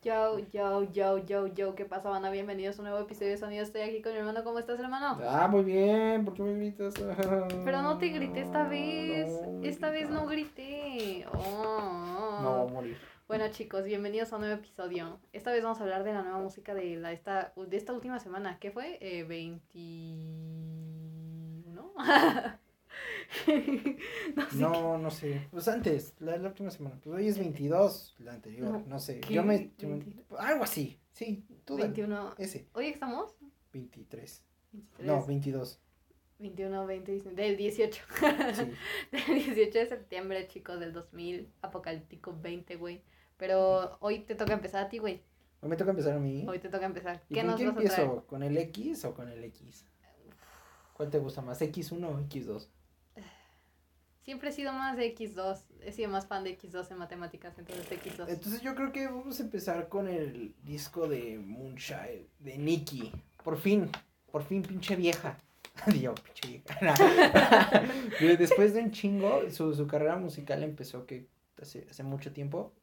Yo, yo, yo, yo, yo, ¿qué pasa, banda? Bienvenidos a un nuevo episodio de Sonido. Estoy aquí con mi hermano. ¿Cómo estás, hermano? Ah, muy bien. ¿Por qué me gritas? Pero no te grité esta vez. esta vez no grité. Oh. No, voy a morir. Bueno, chicos, bienvenidos a un nuevo episodio. Esta vez vamos a hablar de la nueva música de, la, esta, de esta última semana. ¿Qué fue? Eh, 21. no, sé no, no, sé. Pues antes, la, la, última semana. Pues hoy es 22, la anterior, no, no sé. Yo me, yo me, Algo así, sí. Tú 21. Ese. ¿Hoy estamos? 23. 23. No, 22. 21, 20, del 18. Sí. del 18 de septiembre, chicos, del 2000, apocalíptico 20, güey. Pero hoy te toca empezar a ti, güey. Hoy me toca empezar a mí. Hoy te toca empezar. ¿Y ¿Qué con nos qué vas empiezo? A traer? ¿Con el X o con el X? ¿Cuál te gusta más? ¿X1 o X2? Siempre he sido más de X2. He sido más fan de X2 en matemáticas, entonces X2. Entonces yo creo que vamos a empezar con el disco de Moonshine, de Nicky. Por fin, por fin, pinche vieja. Dios, pinche vieja. Después de un chingo, su, su carrera musical empezó que hace, hace mucho tiempo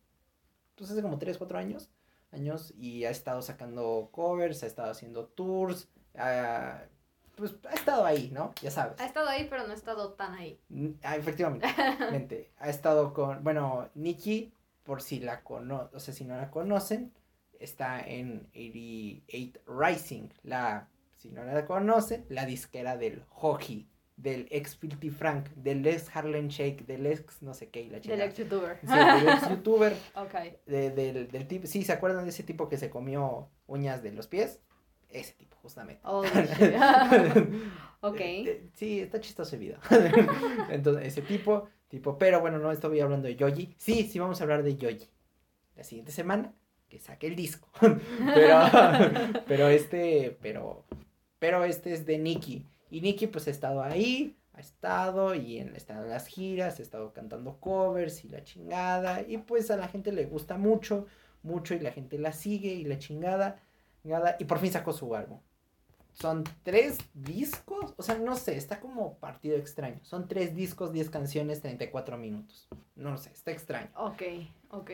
pues hace como 3, 4 años, años y ha estado sacando covers, ha estado haciendo tours, uh, pues ha estado ahí, ¿no? Ya sabes. Ha estado ahí, pero no ha estado tan ahí. Ah, efectivamente, ha estado con, bueno, Nikki, por si la conocen, o sea, si no la conocen, está en 88 Rising, la, si no la conocen, la disquera del hockey del ex Filthy Frank, del ex Harlem Shake, del ex no sé qué y la chica. Del ex youtuber. Sí, del ex youtuber. ok. De, del, del tipo, sí, ¿se acuerdan de ese tipo que se comió uñas de los pies? Ese tipo, justamente. Oh, ok. Sí, está chistoso el video. Entonces, ese tipo, tipo, pero bueno, no estoy hablando de Yoji. Sí, sí, vamos a hablar de Yoji. La siguiente semana, que saque el disco. pero, pero este, pero, pero este es de Nicky. Y Nicky pues ha estado ahí, ha estado y en, está en las giras, ha estado cantando covers y la chingada. Y pues a la gente le gusta mucho, mucho y la gente la sigue y la chingada. Y por fin sacó su álbum. Son tres discos, o sea, no sé, está como partido extraño. Son tres discos, diez canciones, 34 minutos. No lo sé, está extraño. Ok, ok.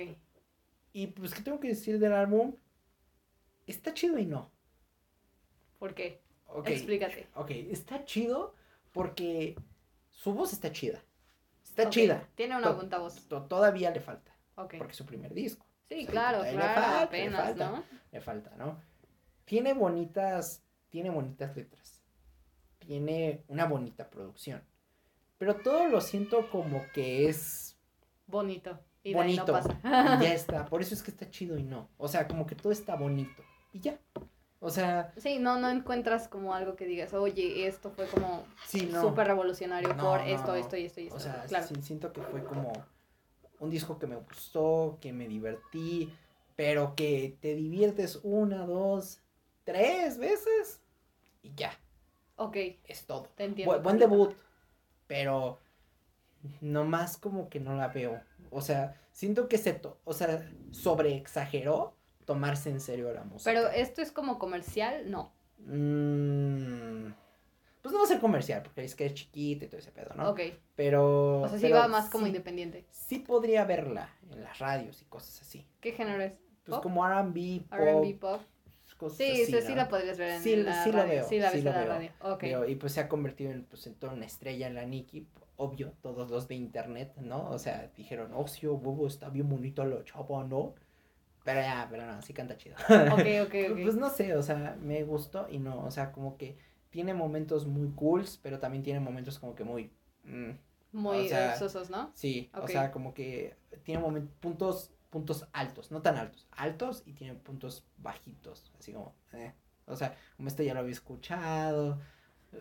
Y pues, ¿qué tengo que decir del álbum? Está chido y no. ¿Por qué? Explícate. Ok, está chido porque su voz está chida. Está chida. Tiene una buena voz. todavía le falta. Porque es su primer disco. Sí, claro, claro, le falta, apenas, le falta, ¿no? Le falta, ¿no? Tiene bonitas, tiene bonitas letras. Tiene una bonita producción. Pero todo lo siento como que es... Bonito. Y bonito. pasa. y ya está. Por eso es que está chido y no. O sea, como que todo está bonito. Y ya. O sea... Sí, no, no encuentras como algo que digas, oye, esto fue como súper revolucionario por esto, esto y esto y esto. O sea, claro. siento que fue como un disco que me gustó, que me divertí, pero que te diviertes una, dos, tres veces y ya. Ok. Es todo. Te entiendo. buen debut, pero nomás como que no la veo. O sea, siento que se, o sea, sobre exageró tomarse en serio la música. Pero esto es como comercial, no. Mm, pues no va a ser comercial, porque es que es chiquita y todo ese pedo, ¿no? Ok. Pero. O sea, sí va más como independiente. Sí podría verla en las radios y cosas así. ¿Qué género es? Pues como RB, pop. RB, pop. Sí, sí, sí la podrías ver en sí, la sí radio. Lo veo, sí la ves en la radio. Okay. y pues se ha convertido en, pues, en toda una estrella en la Nikki. Obvio, todos los de internet, ¿no? O sea, dijeron, Oxio, bobo, está bien bonito lo chavo, ¿no? Pero ya, pero no, sí canta chido. Ok, ok, ok. Pues no sé, o sea, me gustó y no, o sea, como que tiene momentos muy cools, pero también tiene momentos como que muy... Mm, muy o ¿no? Sí, o sea, como que tiene momentos, puntos, puntos altos, no tan altos, altos y tiene puntos bajitos, así como, eh, o sea, como este ya lo había escuchado,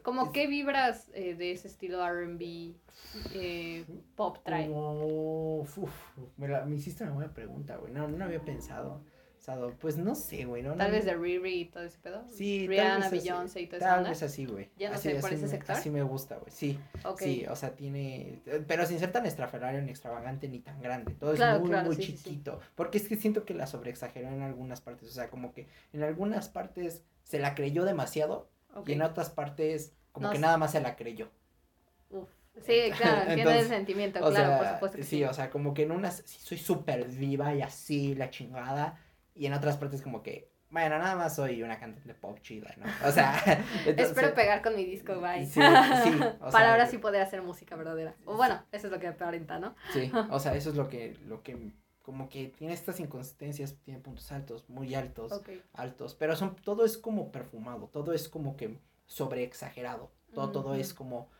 ¿Cómo qué vibras eh, de ese estilo RB eh, pop trae? me, la, me hiciste una buena pregunta, güey. No, no había pensado. Pues no sé, güey. No, tal vez de Riri y todo ese pedo. Sí, Rihanna, Beyoncé y todo eso. Tal vez así, güey. Ya no así, sé, por ese sector. Así me gusta, güey. Sí. Sí, o sea, tiene. Pero sin ser tan estrafalario ni extravagante ni tan grande. Todo es muy, muy chiquito. Porque es que siento que la sobreexageró en algunas partes. O sea, como que en algunas partes se la creyó demasiado y en otras partes, como que nada más se la creyó. Uf. Sí, claro, tiene el sentimiento, claro, por supuesto sí, o sea, como que en unas, sí, soy súper viva y así, la chingada, y en otras partes como que, bueno, nada más soy una cantante pop chida, ¿no? O sea, espero pegar con mi disco, bye. Sí, sí. Para ahora sí poder hacer música verdadera. O bueno, eso es lo que aparenta, ¿no? Sí, o sea, eso es lo que, lo que como que tiene estas inconsistencias, tiene puntos altos, muy altos, altos, pero son, todo es como perfumado, todo es como que sobre exagerado, todo, todo es como,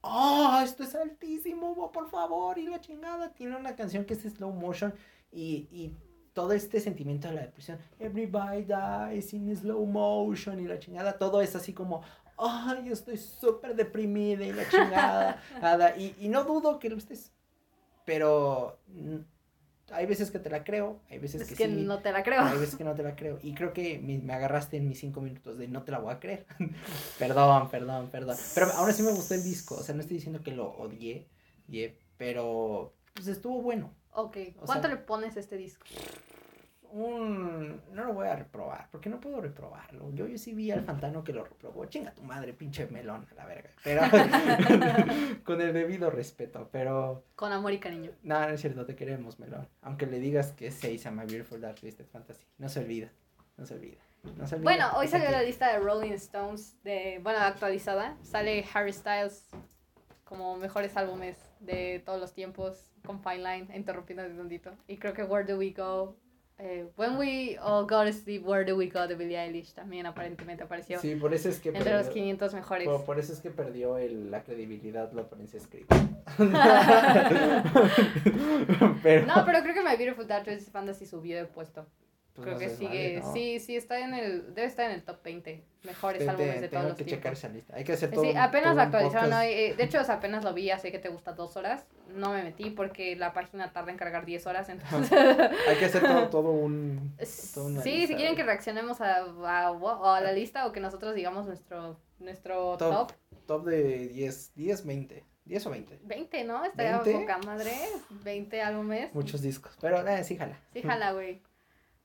oh, esto es altísimo, por favor, y la chingada, tiene una canción que es slow motion y, y todo este sentimiento de la depresión, everybody dies in slow motion y la chingada, todo es así como, ay, estoy súper deprimida y la chingada, y, y no dudo que lo estés, pero hay veces que te la creo, hay veces que, no te la creo. Hay veces que no te la creo. Y creo que me, agarraste en mis cinco minutos de no te la voy a creer. perdón, perdón, perdón. Pero aún así me gustó el disco. O sea, no estoy diciendo que lo odié, pero pues estuvo bueno. Ok. ¿Cuánto le pones a este disco? un... No lo voy a reprobar, porque no puedo reprobarlo. Yo, yo sí vi al Fantano que lo reprobó. Chinga tu madre, pinche melón, a la verga. Pero con el debido respeto, pero... Con amor y cariño. No, no es cierto, te queremos, melón. Aunque le digas que se a My Beautiful Dark Twisted Fantasy. No se olvida, no se olvida. No se olvida. Bueno, hoy salió la lista de Rolling Stones, de, bueno, actualizada. Sale Harry Styles como mejores álbumes de todos los tiempos con Fine Line, interrumpiendo un tantito. Y creo que Where Do We Go eh, When We All Go to Sleep, Where Do We Go de Billie Eilish también aparentemente apareció. Sí, por eso es que entre los 500 mejores. Por, eso es que perdió el, la credibilidad la Princess Creed. pero... No, pero creo que My Beautiful Dark Twisted Fantasy subió de puesto. Pues Creo que sigue, sí, sí, está en el, debe estar en el top 20 mejores álbumes de todos los que tiempos. checar esa lista, hay que hacer todo Sí, apenas actualizaron hoy, eh, de hecho, o lo vi, ya sé que te gusta dos horas, no me metí porque la página tarda en cargar 10 horas, entonces... hay que hacer todo, todo un... sí, si quieren que reaccionemos a, a, a, la lista o que nosotros digamos nuestro, nuestro top. Top, de 10, 10, 20. ¿10 o 20? 20, ¿no? Estaría poca madre. 20 álbumes. Muchos discos. Pero eh, sí, jala. Sí, jala, güey.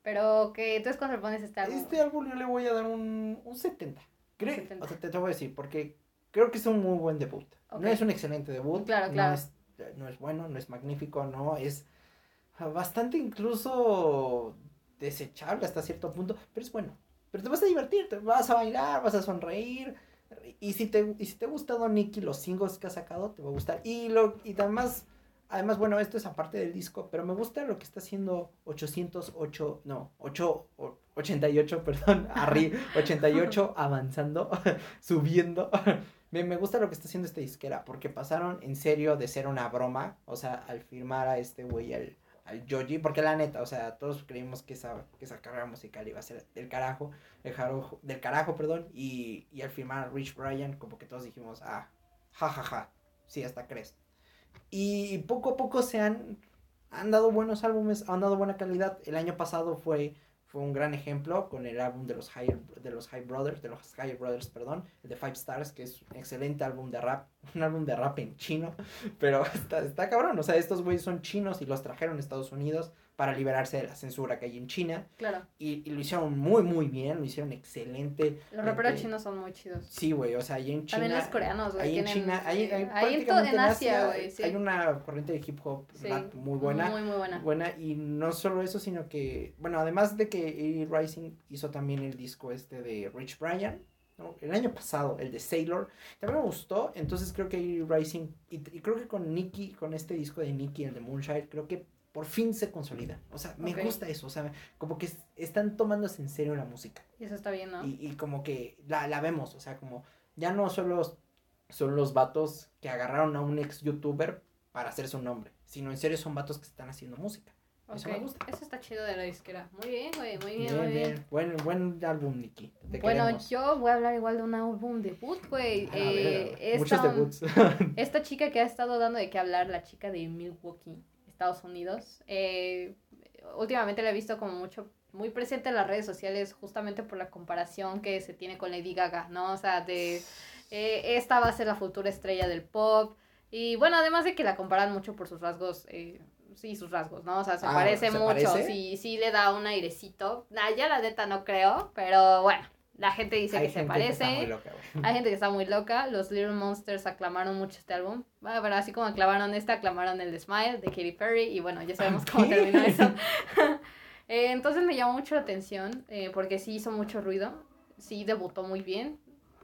Pero que entonces cuando le pones este álbum. Este álbum yo le voy a dar un, un 70. Creo, O sea, te, te, voy a decir, porque creo que es un muy buen debut. No es un excelente debut. Claro, claro. No es, no es bueno, no es magnífico, no, es bastante incluso desechable hasta cierto punto, pero es bueno. Pero te vas a divertir, te vas a bailar, vas a sonreír. Y si te, y si te ha gustado Nicky, los singles que ha sacado, te va a gustar. Y, lo, y además Además, bueno, esto es aparte del disco, pero me gusta lo que está haciendo 808, no, 8, 88, perdón, Arri, 88 avanzando, subiendo. me, me gusta lo que está haciendo esta disquera, porque pasaron en serio de ser una broma, o sea, al firmar a este güey, al, al Joji, porque la neta, o sea, todos creímos que esa, que esa carrera musical iba a ser del carajo, del, del carajo, perdón, y, y al firmar a Rich Brian, como que todos dijimos, ah, jajaja, ja, ja, sí, hasta crees. Y poco a poco se han, han dado buenos álbumes, han dado buena calidad. El año pasado fue, fue un gran ejemplo con el álbum de los High, de los High Brothers, de los High Brothers, perdón, el de Five Stars, que es un excelente álbum de rap, un álbum de rap en chino, pero está, está cabrón, o sea, estos güeyes son chinos y los trajeron a Estados Unidos para liberarse de la censura que hay en China. Claro. Y, y lo hicieron muy, muy bien, lo hicieron excelente. Los raperos chinos son muy chidos. Sí, güey, o sea, ahí en China. También los coreanos, güey. Ahí en China, ahí, ahí en, todo, en Asia, güey. Sí. Hay una corriente de hip hop rap muy buena. Muy, muy buena. Buena, y no solo eso, sino que, bueno, además de que A. Rising hizo también el disco este de Rich Brian. ¿no? El año pasado, el de Sailor, también me gustó, entonces creo que A. Rising, y, y creo que con Nicky, con este disco de Nicky, el de Moonshine, creo que por fin se consolida. O sea, me gusta eso. O sea, como que están tomándose en serio la música. Y eso está bien, ¿no? Y, y como que la, la, vemos. O sea, como ya no solo son los vatos que agarraron a un ex youtuber para hacerse un nombre, sino en serio son vatos que están haciendo música. Eso me gusta. Eso está chido de la disquera. Muy bien, güey, muy bien, muy bien. Buen, buen álbum, Nicky. bueno, yo voy a hablar igual de un álbum debut, güey. Eh, Muchos debuts. esta chica que ha estado dando de qué hablar, la chica de Milwaukee. Estados Unidos. Eh, últimamente la he visto como mucho, muy presente en las redes sociales justamente por la comparación que se tiene con Lady Gaga, ¿no? O sea, de eh, esta va a ser la futura estrella del pop. Y bueno, además de que la comparan mucho por sus rasgos, eh, sí, sus rasgos, ¿no? O sea, se ah, parece mucho, sí, sí le da un airecito. Nah, ya la neta no creo, pero bueno. La gente dice que se parece. Hay gente que está muy loca. Los Little Monsters aclamaron mucho este álbum. Bueno, pero así como aclamaron este, aclamaron el de Smile de Katy Perry. Y bueno, ya sabemos cómo terminó eso. Eh, entonces me llamó mucho la atención eh, porque sí hizo mucho ruido, sí debutó muy bien.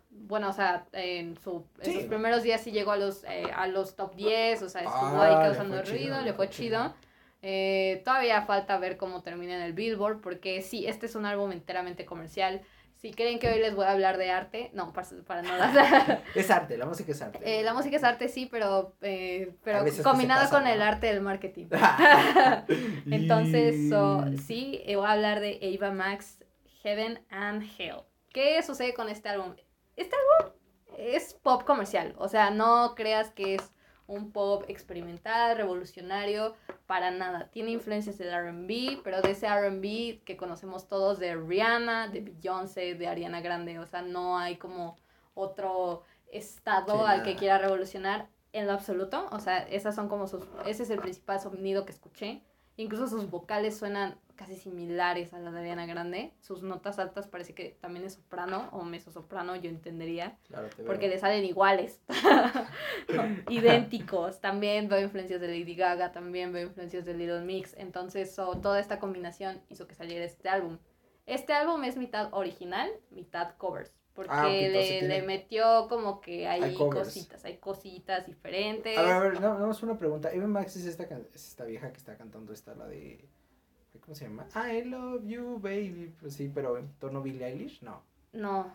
Bueno, o sea, en, su, en Sí. sus primeros días sí llegó a los, eh, a los top 10, o sea, estuvo Ah, ahí causando fue chido, ruido, le fue fue chido. Eh, todavía falta ver cómo termina en el Billboard, porque sí, este es un álbum enteramente comercial. Si creen que hoy les voy a hablar de arte, no, para, para nada. Es arte, la música es arte. Eh, la música es arte, sí, pero, eh, pero pasa, con ¿no? el arte del marketing. Entonces, so, sí, eh, voy a hablar de Ava Max, Heaven and Hell. ¿Qué sucede con este álbum? Este álbum es pop comercial, o sea, no creas que es un pop experimental, revolucionario, para nada. Tiene influencias del RB, pero de ese RB que conocemos todos de Rihanna, de Beyoncé, de Ariana Grande, o sea, no hay como otro estado Sí, al que quiera revolucionar en lo absoluto. O sea, esas son como sus, ese es el principal sonido que escuché. Incluso sus vocales suenan casi similares a la de Ariana Grande. Sus notas altas parece que también es soprano o mezzosoprano, yo entendería. Claro. Porque le salen iguales. Idénticos. También veo influencias de Lady Gaga, también veo influencias de Little Mix. Entonces, so, toda esta combinación hizo que saliera este álbum. Este álbum es mitad original, mitad covers. Porque Ah, le, le metió como que hay, cositas, hay cositas diferentes. A ver, a ver, no, no, es una pregunta. Eva Max es esta, es esta vieja que está cantando esta, la de... ¿Cómo se llama? I love you, baby. Pues sí, pero en tono Billie Eilish, no. No,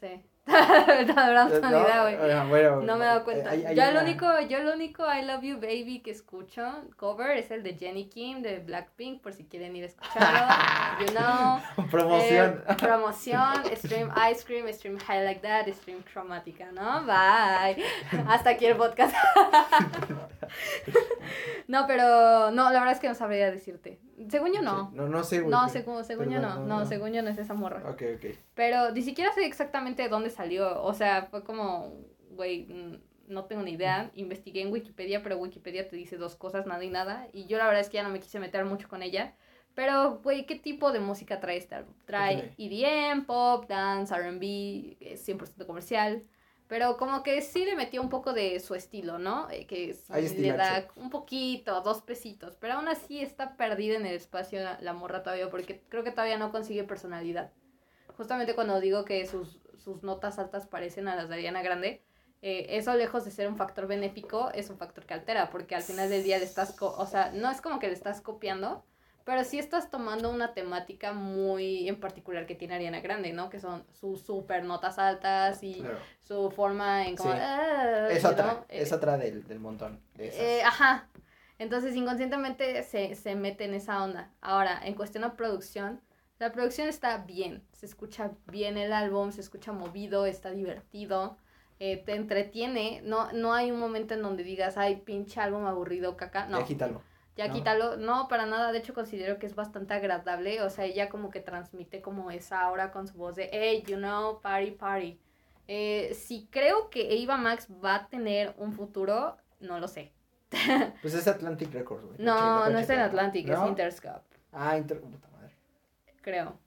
sé. la verdad no, idea, güey. Ah, bueno, No me he dado cuenta. hay- hay yo, lo una- único, yo lo único I Love You Baby que escucho cover es el de Jenny Kim de Blackpink, por si quieren ir a escucharlo. you know. Promoción. Eh, promoción, Stream Ice Cream, Stream High Like That, Stream Chromatica, ¿no? Bye. Hasta aquí el podcast. no, pero no, la verdad es que no sabría decirte. Según yo no. Sí, No, no sé. No, según, según yo perdón, no. No, según yo no es esa morra. Ok, ok. Pero ni siquiera sé exactamente de dónde salió. O sea, fue como, güey, mm, no tengo ni idea. Investigué en Wikipedia, pero Wikipedia te dice dos cosas, nada y nada. Y yo la verdad es que ya no me quise meter mucho con ella. Pero, güey, ¿qué tipo de música trae este álbum? Trae. EDM, pop, dance, RB, es 100% comercial. Pero como que sí le metió un poco de su estilo, ¿no? Eh, que sí le da un poquito, dos pesitos. Pero aún así está perdida en el espacio la, la morra todavía, porque creo que todavía no consigue personalidad justamente cuando digo que sus, sus notas altas parecen a las de Ariana Grande, eh, eso lejos de ser un factor benéfico, es un factor que altera, porque al final del día le estás, o sea, no es como que le estás copiando, pero sí estás tomando una temática muy en particular que tiene Ariana Grande, ¿no? Que son sus super notas altas y Claro. su forma en como... Sí. "Ah", Es otra, es eh, otra del, del montón. De esas. eh, ajá. Entonces, inconscientemente se, se mete en esa onda. Ahora, en cuestión de producción, la producción está bien. Se escucha bien el álbum, se escucha movido, está divertido, eh, te entretiene. No, no hay un momento en donde digas, ay, pinche álbum aburrido, caca. No, Ya quítalo. Ya no. quítalo. No, para nada. De hecho, considero que es bastante agradable. O sea, ella como que transmite como esa aura con su voz de, hey, you know, party, party. Eh, si creo que Ava Max va a tener un futuro, no lo sé. Pues es Atlantic Records, güey. No, Checa, no es en. Atlantic, ¿No? es Interscope, Ah, Inter... Puta madre. creo.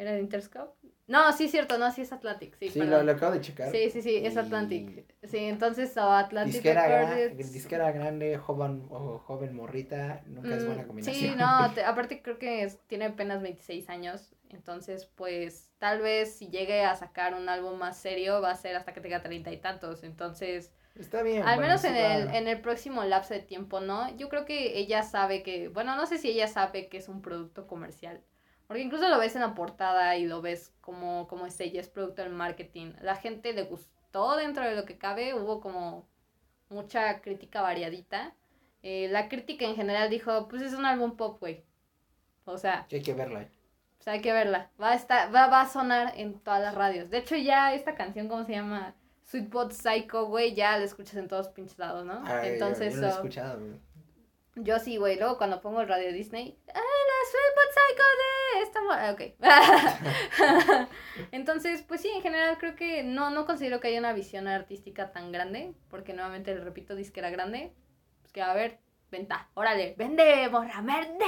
¿Era de Interscope? No, sí es cierto, no, sí es Atlantic, sí, Sí, lo, lo acabo de checar. Sí, sí, sí, es Y Atlantic. Sí, entonces oh, Atlantic Disquera, disquera grande, joven, o joven morrita, nunca es buena Mm, combinación. Sí, no, te- aparte creo que es- tiene apenas 26 años, entonces pues tal vez si llegue a sacar un álbum más serio va a ser hasta que tenga treinta y tantos, entonces Está bien. al bueno, menos en el, en el próximo lapso de tiempo, ¿no? Yo creo que ella sabe que, bueno, no sé si ella sabe que es un producto comercial, porque incluso lo ves en la portada y lo ves como, como es ella, es producto del marketing. La gente le gustó dentro de lo que cabe, hubo como mucha crítica variadita. Eh, la crítica en general dijo, pues es un álbum pop, güey. O sea, hay que verla. o sea, hay que verla. Va a, estar, va, va a sonar en todas las radios. De hecho, ya esta canción, ¿cómo se llama? Sweet Bot Psycho, güey, ya la escuchas en todos pinches lados, ¿no? Ay, Entonces, yo no la he escuchado, güey. Yo sí, güey. Luego cuando pongo el radio Disney, ¡ah, la Sweet Bot Psycho de esta mo- Ok. Entonces, pues sí, en general creo que no, no considero que haya una visión artística tan grande, porque nuevamente, le repito, disquera grande. Pues que, a ver, venta, órale, vende, morra, vende.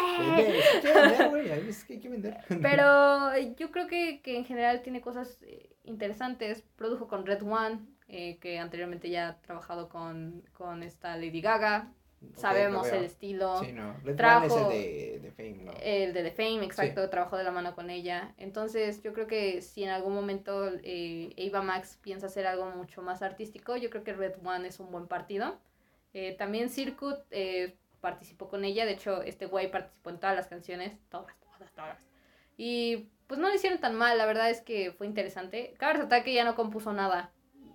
Pero yo creo que, que en general tiene cosas eh, interesantes. Produjo con Red One, eh, que anteriormente ya ha trabajado con, con esta Lady Gaga. Sabemos el estilo. Sí, no. Es el de, de Fame, ¿no? El de The Fame, exacto, trabajó de la mano con ella. Entonces, yo creo que si en algún momento eh, Ava Max piensa hacer algo mucho más artístico, yo creo que Red One es un buen partido. Eh, también Circuit eh, participó con ella, de hecho, este güey participó en todas las canciones, todas, todas, todas. Y pues no lo hicieron tan mal, la verdad es que fue interesante. Cabe resaltar que ella no compuso nada,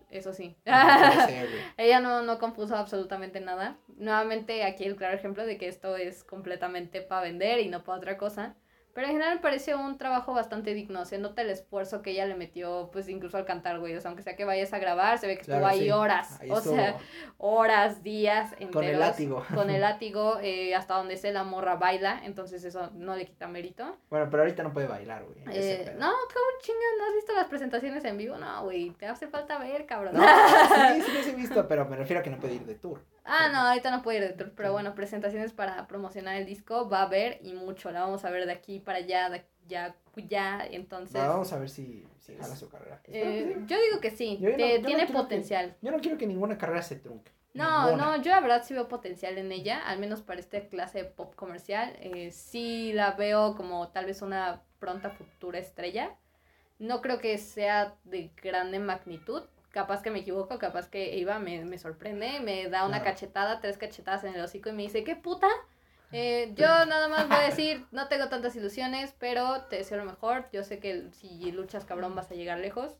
eso sí. No puede ser, güey. Ella no, no compuso absolutamente nada. Nuevamente aquí el claro ejemplo de que esto es completamente para vender y no para otra cosa. Pero en general me parece un trabajo bastante digno. Se nota el esfuerzo que ella le metió, pues incluso al cantar, güey. O sea, aunque sea que vayas a grabar, se ve que estuvo Claro, ahí sí. horas. Ahí o estuvo sea, horas, días enteros. con el látigo. Con el látigo, eh, hasta donde se la morra baila. Entonces eso no le quita mérito. Bueno, pero ahorita no puede bailar, güey. Eh, no, ¿cómo chinga? ¿No has visto las presentaciones en vivo? No, güey, te hace falta ver, cabrón. No, sí, sí los he visto, pero me refiero a que no puede ir de tour. Ah, no, ahorita no puedo ir de tour, pero bueno, presentaciones para promocionar el disco va a haber y mucho, la vamos a ver de aquí para allá, de ya, ya, entonces... Va, vamos a ver si, si jala su carrera. Que eh, yo digo que sí, Yo no- yo no tiene quiero potencial. Yo no quiero que ninguna carrera se trunque. No, Ninguna. no, yo la verdad sí veo potencial en ella, al menos para esta clase de pop comercial. Eh, sí la veo como tal vez una pronta futura estrella. No creo que sea de grande magnitud. Capaz que me equivoco, capaz que Eva me, me sorprende, me da una Claro. cachetada, tres cachetadas en el hocico y me dice, ¿qué puta? Eh, yo nada más voy a decir, no tengo tantas ilusiones, pero te deseo lo mejor. Yo sé que si luchas cabrón vas a llegar lejos.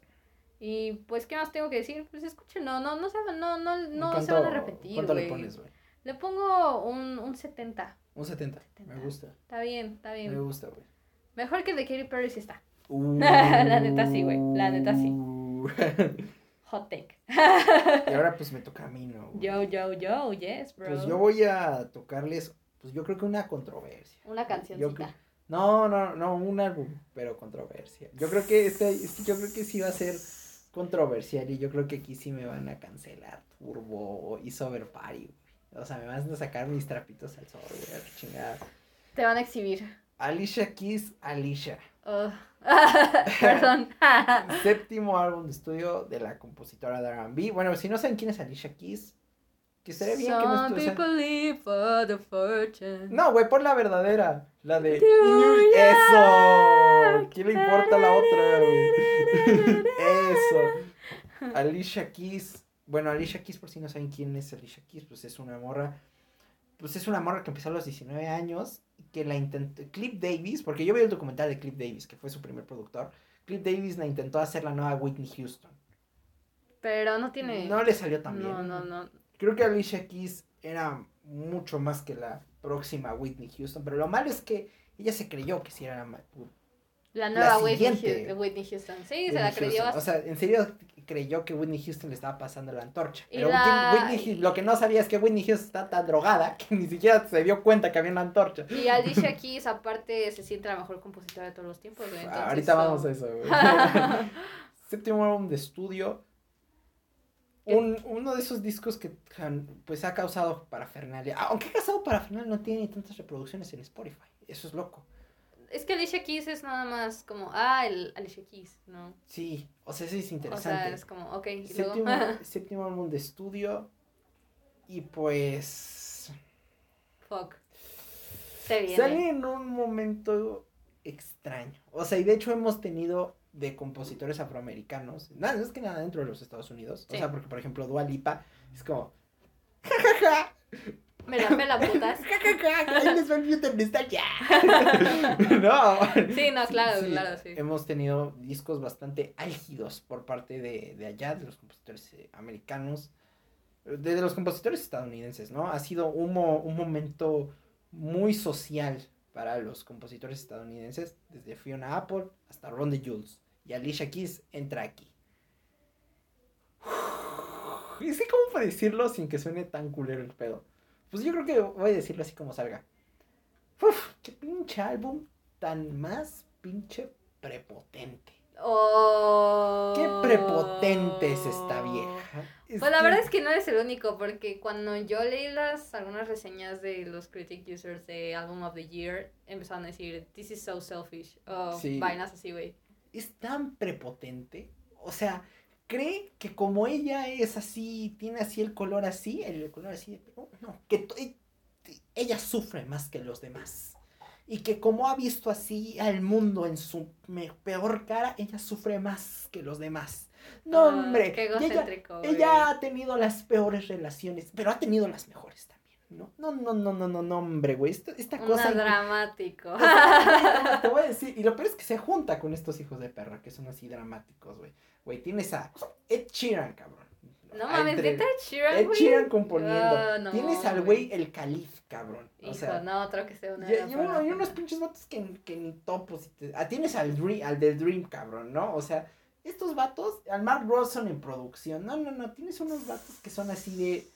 Y pues, ¿qué más tengo que decir? Pues escuchen, no, no, no se, van- no, no, no se ¿Cuánto- van a repetir, ¿Cuánto le pones, güey? Le pongo un, un 70. Un 70. 70. Me gusta. Está bien, está Me bien. gusta, güey. Mejor que el de Katy Perry sí está. La neta sí, güey. La neta sí. Hot take. y ahora pues me toca a mí, ¿no? güey? Yo, yo, yo, yes, bro. Pues yo voy a tocarles, pues yo creo que una controversia. Una cancioncita. No, no, no, un álbum, pero controversia. Yo creo que este, este- yo creo que sí va a ser controversial y yo creo que aquí sí me van a cancelar Turbo y Sober Party, güey. O sea, me van a sacar mis trapitos al sol, güey, a chingada. Te van a exhibir. Alicia Keys, Alicia. Ugh. Perdón. Séptimo álbum de estudio de la compositora de R&B. Bueno, si no saben quién es Alicia Keys, que estaría bien que Some no estu- people live for the fortune. No, güey, pon la verdadera. La de. ¡Eso! ¿Quién le importa la otra, güey? Eso. Alicia Keys. Bueno, Alicia Keys, por si no saben quién es Alicia Keys, pues es una morra. Pues es una morra que empezó a los 19 años. Que la intentó. Cliff Davis, porque yo vi el documental de Cliff Davis, que fue su primer productor. Cliff Davis la intentó hacer la nueva Whitney Houston. Pero no tiene. No le salió tan bien. No, no, no. Creo que Alicia Keys era mucho más que la próxima Whitney Houston, pero lo malo es que ella se creyó que sí era la La nueva Whitney, siguiente. Hu- Whitney Houston. Sí, se Whitney la creyó Houston. O sea, en serio creyó que Whitney Houston le estaba pasando la antorcha. Pero la- Whitney lo que no sabía es que Whitney Houston está tan drogada que ni siquiera se dio cuenta que había una antorcha. Y Alicia Keys, aparte, se siente la mejor compositora de todos los tiempos, güey. Entonces, Ahorita so- vamos a eso, güey. Séptimo álbum de estudio. Un, uno de esos discos que pues ha causado parafernalia. Aunque ha causado parafernalia no tiene ni tantas reproducciones en Spotify. Eso es loco. Es que Alicia Keys es nada más como, ah, el Alicia Keys, ¿no? Sí, o sea, sí es O sea, interesante. es como, ok, y luego. séptimo, séptimo álbum de estudio. Y pues. Fuck. Se viene. Sale en un momento extraño. O sea, y de hecho hemos tenido de compositores afroamericanos. Nada, es que nada dentro de los Estados Unidos. Sí. O sea, porque por ejemplo Dua Lipa es como. Ja, ja, ja, Me la pela putas. ja, ja, ja, ahí les va el Future Nostalgia. no. Sí, no, claro, Sí, claro, sí. Hemos tenido discos bastante álgidos por parte de, de allá, de los compositores eh, americanos, de, de los compositores estadounidenses, ¿no? Ha sido un, mo- un momento muy social para los compositores estadounidenses, desde Fiona Apple hasta Ron de Jules. Y Alicia Keys entra aquí. Y sé cómo decirlo sin que suene tan culero el pedo. Pues yo creo que voy a decirlo así como salga. Uf, qué pinche álbum tan más pinche prepotente. Oh. Qué prepotente es esta vieja. Es Pues la que- verdad es que no eres el único, porque cuando yo leí las algunas reseñas de los critic users de Album of the Year, empezaron a decir, this is so selfish, o Sí. vainas así, güey. es tan prepotente. O sea, cree que como ella es así, tiene así el color así, el color así de pelo, no, que to- e- ella sufre más que los demás. Y que como ha visto así al mundo en su peor cara, ella sufre más que los demás. No, Ah, hombre. Qué y ella, ella ha tenido las peores relaciones, pero ha tenido las mejores también, ¿no? No, no, no, no, no, no, hombre, güey. Esta, esta Una cosa... dramático. Te voy a decir, y lo peor es que se junta con estos hijos de perra que son así dramáticos, güey. Güey, tienes a Ed Sheeran, cabrón. No mames, ¿neta Ed Sheeran, Ed? Sheeran componiendo. Ah, no, tienes al güey el Calif, cabrón. O Hijo, sea, no, otro que sea una. y, y uno- y unos pinches vatos que, que ni topos. te- ah, tienes al, Dream, al del Dream, cabrón, ¿no? O sea, estos vatos, al Mark Ronson en producción. No, no, no, tienes unos vatos que son así de.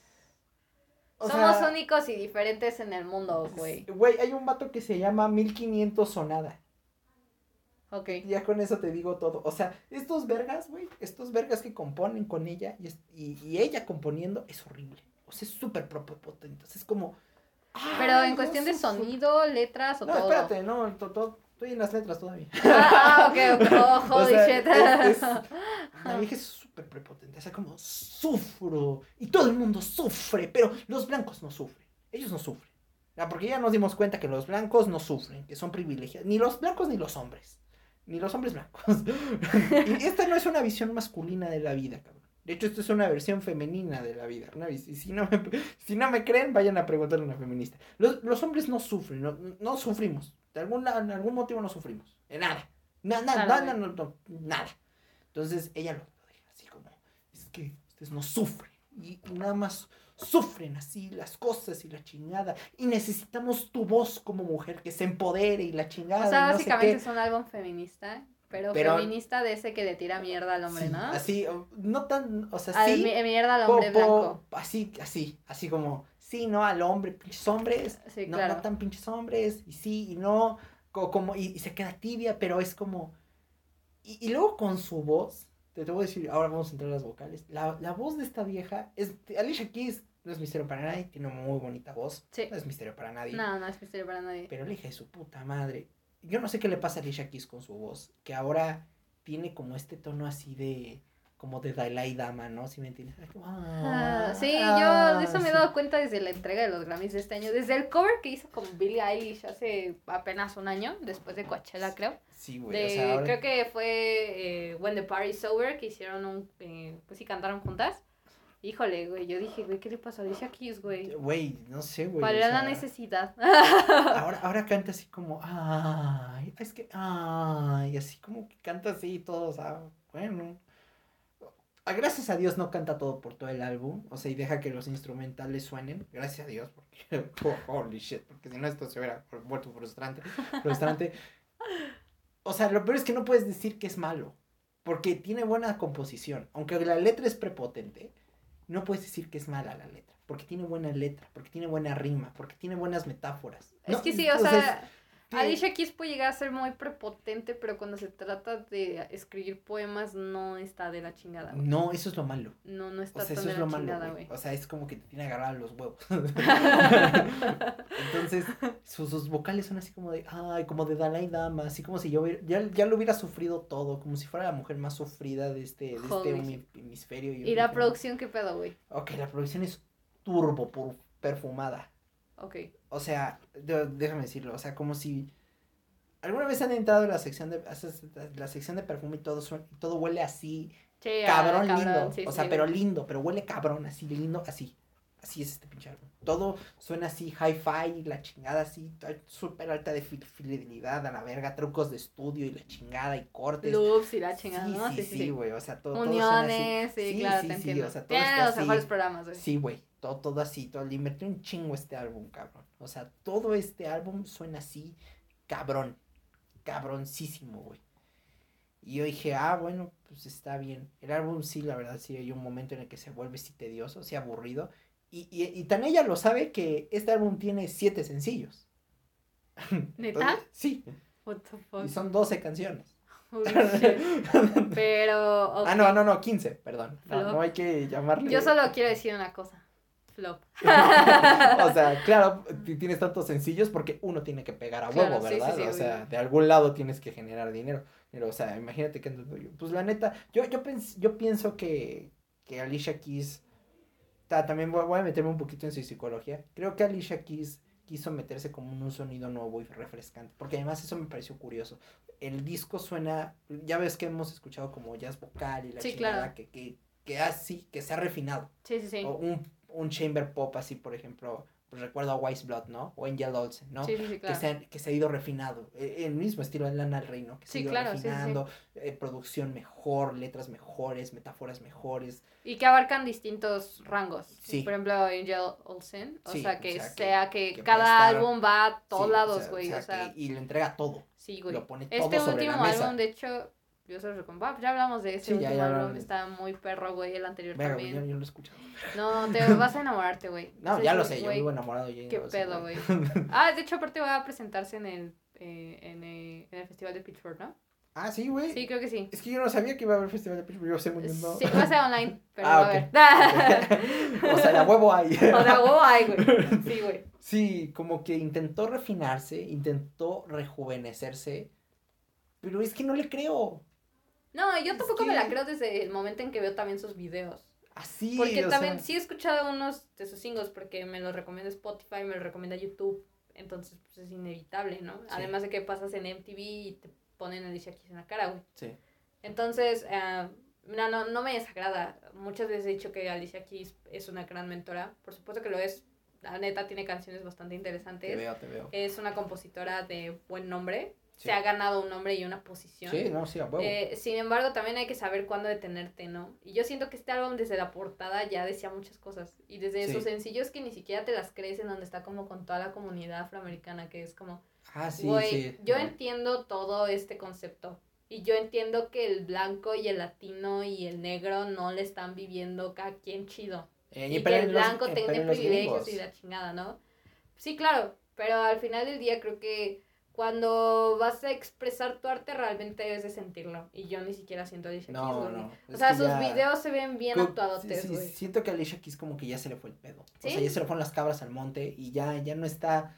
o Somos sea, únicos y diferentes en el mundo, güey. Güey, hay un vato que se llama 1500 Sonada. Ok. Ya con eso te digo todo. O sea, estos vergas, güey, estos vergas que componen con ella y, es- y, y ella componiendo es horrible. O sea, es súper potente. O sea, es como. Pero ¡ay, en cuestión de sonido, letras o No, todo. espérate, no, to- to- estoy en las letras todavía. Ah, ah, ok, ok. Oh, O holy sea, shit. es- es- la vieja es súper prepotente, o sea, como sufro y todo el mundo sufre, pero los blancos no sufren, ellos no sufren. Ah, porque ya nos dimos cuenta que los blancos no sufren, que son privilegiados, ni los blancos ni los hombres, ni los hombres blancos. y esta no es una visión masculina de la vida, cabrón. De hecho, esto es una versión femenina de la vida. Vis- y si, no me, si no me creen, vayan a preguntarle a una feminista. Los, los hombres no sufren, no, no sufrimos. De algún, en algún motivo no sufrimos. De nada. Na- na- Claro, nada, no, no, nada. Entonces ella lo, lo deja así como, es que ustedes no sufren. Y, y nada más sufren así las cosas y la chingada. Y necesitamos tu voz como mujer que se empodere y la chingada. O sea, no básicamente es un álbum feminista, pero, Pero- feminista de ese que le tira mierda al hombre, Sí, ¿no? Así, no tan, o sea, sí. mi- mierda al hombre po- blanco. así, así, así como, sí, no, al hombre, pinches hombres, Sí, no, claro. no tan pinches hombres, y sí, y no, co- como, y, y se queda tibia, pero es como, y, y luego con su voz, te, te voy a decir, ahora vamos a entrar a las vocales, la, la voz de esta vieja, es, Alicia Keys no es misterio para nadie, tiene una muy bonita voz, Sí. no es misterio para nadie, No, no es misterio para nadie. pero la hija de su puta madre, yo no sé qué le pasa a Alicia Keys con su voz, que ahora tiene como este tono así de, como de Dalai Dama, ¿no? Si me entiendes? Como, Ah, sí, ah, yo de eso me he sí. dado cuenta desde la entrega de los Grammys de este año. Desde el cover que hizo con Billie Eilish hace apenas un año, después de Coachella, creo. Sí, güey, De, o sea, ahora- Creo que fue eh, When the Party's Over, que hicieron un. eh, pues sí, cantaron juntas. Híjole, güey, yo dije, güey, ¿qué le pasó a Alicia Keys, güey? Güey, no sé, güey. ¿Cuál o era la necesidad? Ahora, ahora canta así como, ay, es que, ay, así como que canta así todo, o sea, bueno. Ah, Gracias a Dios no canta todo por todo el álbum, o sea, y deja que los instrumentales suenen, gracias a Dios, porque, holy shit, porque si no esto se hubiera vuelto frustrante, frustrante. O sea, lo peor es que no puedes decir que es malo, porque tiene buena composición, aunque la letra es prepotente, no puedes decir que es mala la letra, porque tiene buena letra, porque tiene buena rima, porque tiene buenas metáforas. Es No, que sí, o entonces, sea. Alicia Keys puede llegar a ser muy prepotente, pero cuando se trata de escribir poemas no está de la chingada, güey. No, eso es lo malo. No, no está O sea, tan eso de es la lo chingada, güey. güey. O sea, es como que te tiene agarrado los huevos. Entonces, sus, sus vocales son así como de, ay, como de Dalai Dama, así como si yo hubiera- ya, ya lo hubiera sufrido todo, como si fuera la mujer más sufrida de este, de este hemisferio. Y la producción, ¿qué pedo, güey? Ok, la producción es turbo, por, perfumada. Ok. O sea, déjame decirlo, o sea, como si alguna vez han entrado en la sección de la sección de perfume y todo todo huele así, Sí, cabrón, lindo, sí, o sí, sea, pero lindo, pero huele cabrón, así lindo, así. Así es este pinche álbum. Todo suena así, hi-fi, la chingada así, súper alta de fidelidad a la verga, trucos de estudio y la chingada y cortes. Loops y la chingada, sí, ¿no? sí, sí, güey, o sea, todo, todo Uniones, suena así. sí, claro, sí, te entiendo. o sea, todo está los mejores programas, güey. Sí, güey, todo, todo así, todo, le invertí un chingo este álbum, cabrón. O sea, todo este álbum suena así, cabrón, cabroncísimo, güey. Y yo dije, ah, bueno, pues está bien. El álbum sí, la verdad, sí hay un momento en el que se vuelve sí tedioso, sí aburrido. Y, y, y tan ella lo sabe que este álbum tiene siete sencillos. ¿Neta? Entonces, sí, What the fuck? y son 12 canciones. Pero. Ah, no, no, no, 15, perdón. No, hay que llamarle. Yo solo quiero decir una cosa. Flop. o sea, claro, ti- tienes tantos sencillos porque uno tiene que pegar a Claro, huevo, sí, sí, ¿verdad? sí, o sea, de algún lado tienes que generar dinero. Pero, o sea, imagínate que pues la neta, yo, yo, pens- yo pienso que, que Alicia Keys, ta- también voy, voy a meterme un poquito en su psicología. Creo que Alicia Keys quiso meterse como un sonido nuevo y refrescante, porque además eso me pareció curioso. El disco suena, ya ves que hemos escuchado como jazz vocal y la Sí, chingada, claro. que, que, que así, que se ha refinado. Sí, sí, sí. O un, un chamber pop así, por ejemplo, recuerdo a Wise Blood, ¿no? O Angel Olsen, ¿no? Sí, sí, sí, que, claro. se que se ha ido refinado. Eh, El mismo estilo de Lana del Rey, ¿no? Que se ha ido claro, refinando, eh, producción mejor, letras mejores, metáforas mejores. Y que abarcan distintos rangos. Sí. Por ejemplo, Angel Olsen. O sea, o que sea, que- sea que, cada estar- álbum va a todos o lados, sea, güey. O sea, y le entrega todo. sí, güey. Lo pone Este todo sobre último la mesa. álbum, de hecho, yo se recomiendo. Ya hablamos de ese Sí, ya- último ya álbum. Está muy perro, güey. El anterior también. yo, yo lo he escuchado. No, te vas a enamorarte, güey. No, ya lo sé, yo vivo enamorado. Jane Qué pedo, güey. Ah, de hecho, aparte va a presentarse en el, eh, en, eh, en el Festival de Pittsburgh, ¿no? ah, sí, güey. Sí, creo que sí. Es que yo no sabía que iba a haber festival de Pittsburgh, yo sé muy bien, no. Sí, va a ser online, pero Ah, va a haber. o sea, la huevo hay. o sea, huevo hay, güey. Sí, güey. Sí, como que intentó refinarse, intentó rejuvenecerse, pero es que no le creo. No, yo tampoco me la creo desde el momento en que veo también sus videos. Así, Porque o también sea, sí he escuchado unos de sus singles porque me los recomienda Spotify, me los recomienda YouTube. Entonces, pues es inevitable, ¿no? Además de que pasas en MTV y te ponen Alicia Keys en la cara, güey. sí. Entonces, ah, no, no, no me desagrada. Muchas veces he dicho que Alicia Keys es una gran mentora. Por supuesto que lo es. La neta tiene canciones bastante Te interesantes. veo, te veo. Es una compositora de buen nombre. Sí. Se ha ganado un nombre y una posición. Sí, no, sí, a huevo. Eh, sin embargo, también hay que saber cuándo detenerte, ¿no? Y yo siento que este álbum desde la portada ya decía muchas cosas. Y desde Sí. sus sencillos que ni siquiera te las crees en donde está como con toda la comunidad afroamericana, que es como, ah, sí, sí. yo entiendo todo este concepto. Y yo entiendo que el blanco y el latino y el negro no le están viviendo cada quien chido. Eh, Y, que el blanco tiene privilegios y la chingada, ¿no? Sí, claro, pero al final del día creo que cuando vas a expresar tu arte realmente debes de sentirlo. Y yo ni siquiera siento Alicia Keys, No, güey. no. O sea, sus ya- videos se ven bien co- actuadotes, sí, sí, siento que Alicia Keys como que ya se le fue el pedo. O sea, ya se le fueron las cabras al monte y ya, ya no está,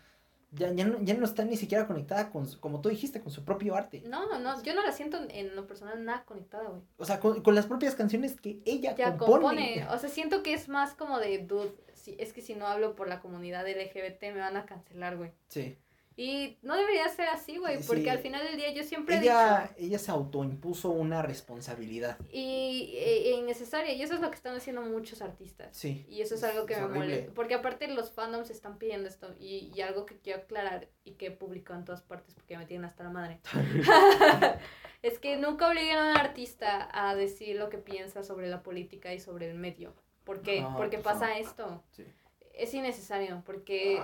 ya, ya, no, ya no está ni siquiera conectada con, su- como tú dijiste, con su propio arte. No, no, no, yo no la siento en lo personal nada conectada, güey. O sea, con, con las propias canciones que ella Ya compone. compone. O sea, siento que es más como de, dude, si, es que si no hablo por la comunidad LGBT me van a cancelar, güey. Sí. Y no debería ser así, güey, Sí. porque al final del día yo siempre he Ella, dicho... ella se autoimpuso una responsabilidad. Y e, e innecesaria, y eso es lo que están haciendo muchos artistas. Sí. Y eso es algo que Es me molesta. Porque aparte los fandoms están pidiendo esto. Y, y algo que quiero aclarar y que he publicado en todas partes porque me tienen hasta la madre. es que nunca obliguen a un artista a decir lo que piensa sobre la política y sobre el medio. ¿Por qué? No, porque pues pasa no. esto. Sí. Es innecesario. Porque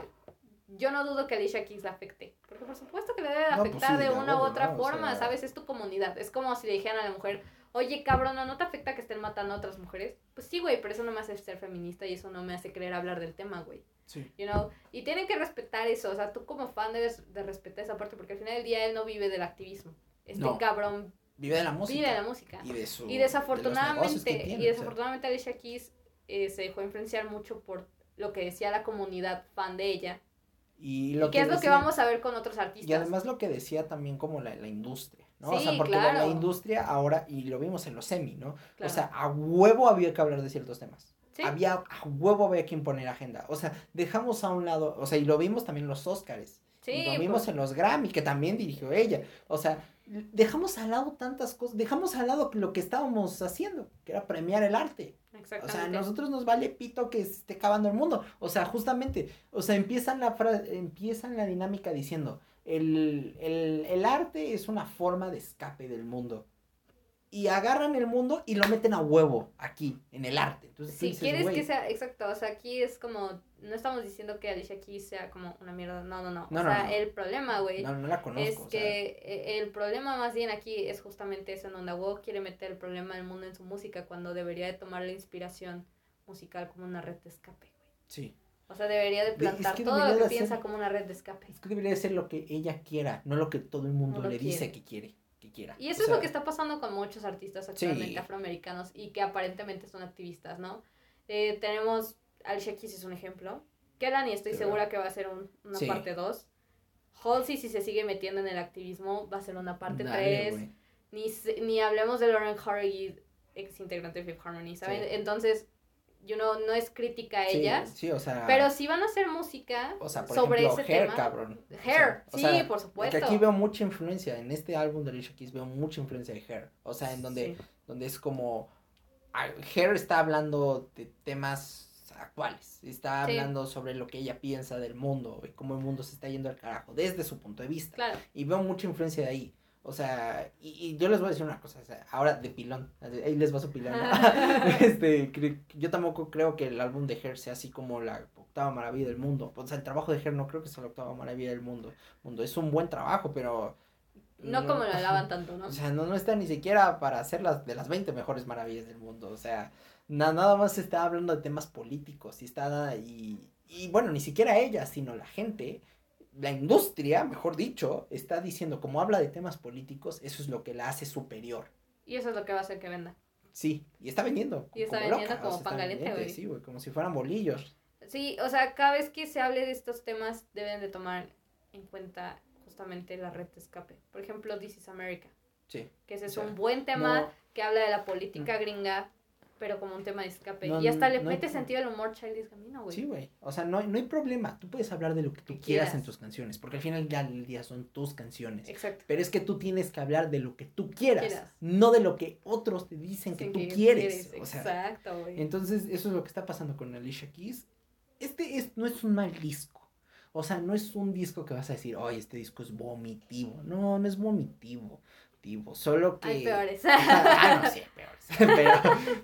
yo no dudo que Alicia Keys la afecte. Porque por supuesto que le debe de No, pues afectar sí, de una u otra ¿no? O forma. sea- ¿Sabes? Es tu comunidad. Es como si le dijeran a la mujer, oye, cabrón, ¿no te afecta que estén matando a otras mujeres? Pues sí, güey, pero eso no me hace ser feminista y eso no me hace querer hablar del tema, güey. Sí. You know? Y tienen que respetar eso. O sea, tú como fan debes de respetar esa parte porque al final del día él no vive del activismo. Este cabrón Vive de la música. vive de la música. Y de su. Y desafortunadamente, tiene, y o sea. desafortunadamente Alicia Keys eh, se dejó influenciar mucho por lo que decía la comunidad fan de ella. Y lo que es lo que vamos a ver con otros artistas. Y además lo que decía también como la, la industria, ¿no? o sea, porque la- industria ahora, y lo vimos en los semi, ¿no? Claro. O sea, a huevo había que hablar de ciertos temas. Sí. Había, a huevo había que imponer agenda. O sea, dejamos a un lado, o sea, y lo vimos también en los Oscars. Sí, y lo vimos pues. en los Grammy, que también dirigió ella. O sea, dejamos al lado tantas cosas, dejamos al lado lo que estábamos haciendo, que era premiar el arte. O Exactamente. sea, a nosotros nos vale pito que se esté acabando el mundo. O sea, justamente, o sea, empiezan la, empiezan la dinámica diciendo, el, el, el arte es una forma de escape del mundo. Y agarran el mundo y lo meten a huevo aquí, en el arte. Entonces, Si dices, quieres "Güey, que sea, exacto, o sea, aquí es como, no estamos diciendo que Alicia Keys sea como una mierda, no, no, no. No, o no, sea, no. el problema, güey, No, no la conozco. es o que eh, el problema más bien aquí es justamente eso, en donde Hugo quiere meter el problema del mundo en su música cuando debería de tomar la inspiración musical como una red de escape, güey. sí. O sea, debería de es plantar que todo lo que piensa como una red de escape. Es que debería de ser lo que ella quiera, no lo que todo el mundo le dice que quiere, quiera. Y eso O es lo que está pasando con muchos artistas actualmente Sí. afroamericanos y que aparentemente son activistas, ¿no? Eh, tenemos Alicia Keys es un ejemplo. Kellan y estoy segura que va a ser un- una Sí. parte 2. Halsey, si se sigue metiendo en el activismo, va a ser una parte Dale, 3. güey. Ni, ni hablemos de Lauren Harrigan, ex integrante de Fifth Harmony, ¿saben? Entonces, you know, no es crítica a Sí, ellas, Sí, o sea. pero si van a hacer música o sea, por sobre ejemplo, ese Hair, tema. cabrón. O Hair, sea, sí, por supuesto. Que aquí veo mucha influencia. En este álbum de Alicia Keys veo mucha influencia de Hair. O sea, en donde, Sí. donde es como. Hair está hablando de temas actuales. Está Sí. hablando sobre lo que ella piensa del mundo y cómo el mundo se está yendo al carajo desde su punto de vista. Claro, Y veo mucha influencia de ahí. O sea, y, y yo les voy a decir una cosa, o sea, ahora de pilón, ahí les va su pilón. este, cre- yo tampoco creo que el álbum de Hair sea así como la octava maravilla del mundo. O sea, el trabajo de Hair no creo que sea la octava maravilla del mundo. mundo. Es un buen trabajo, pero... no como lo alaban tanto, ¿no? O sea, no, no está ni siquiera para hacer las de las 20 mejores maravillas del mundo. O sea, na- nada más está hablando de temas políticos y está y, y bueno, ni siquiera ella, sino la gente, la industria, mejor dicho, está diciendo como habla de temas políticos, eso es lo que la hace superior. Y eso es lo que va a hacer que venda. Sí, y está vendiendo. Y está como vendiendo loca, como está pan caliente, vendiendo, güey. Sí, güey, como si fueran bolillos. Sí, o sea, cada vez que se hable de estos temas deben de tomar en cuenta justamente la red de escape. Por ejemplo, This is America, Sí. que ese es O sea, un buen tema no- que habla de la política gringa, pero como un tema de escape. No, y hasta le no hay- mete sentido al humor Childish Gambino, güey. Sí, güey. O sea, no, hay- no hay problema. Tú puedes hablar de lo que tú quieras en tus canciones, porque al final ya del día son tus canciones. Exacto. Pero es que tú tienes que hablar de lo que tú quieras, Quieras. no de lo que otros te dicen que tú que quieres. O sea, Exacto, güey. entonces eso es lo que está pasando con Alicia Keys. Este es, no es un mal disco. O sea, no es un disco que vas a decir, oye, este disco es vomitivo. No, no es vomitivo. Tivo, solo que... Hay peores. ah, no, sí, hay peores. Pero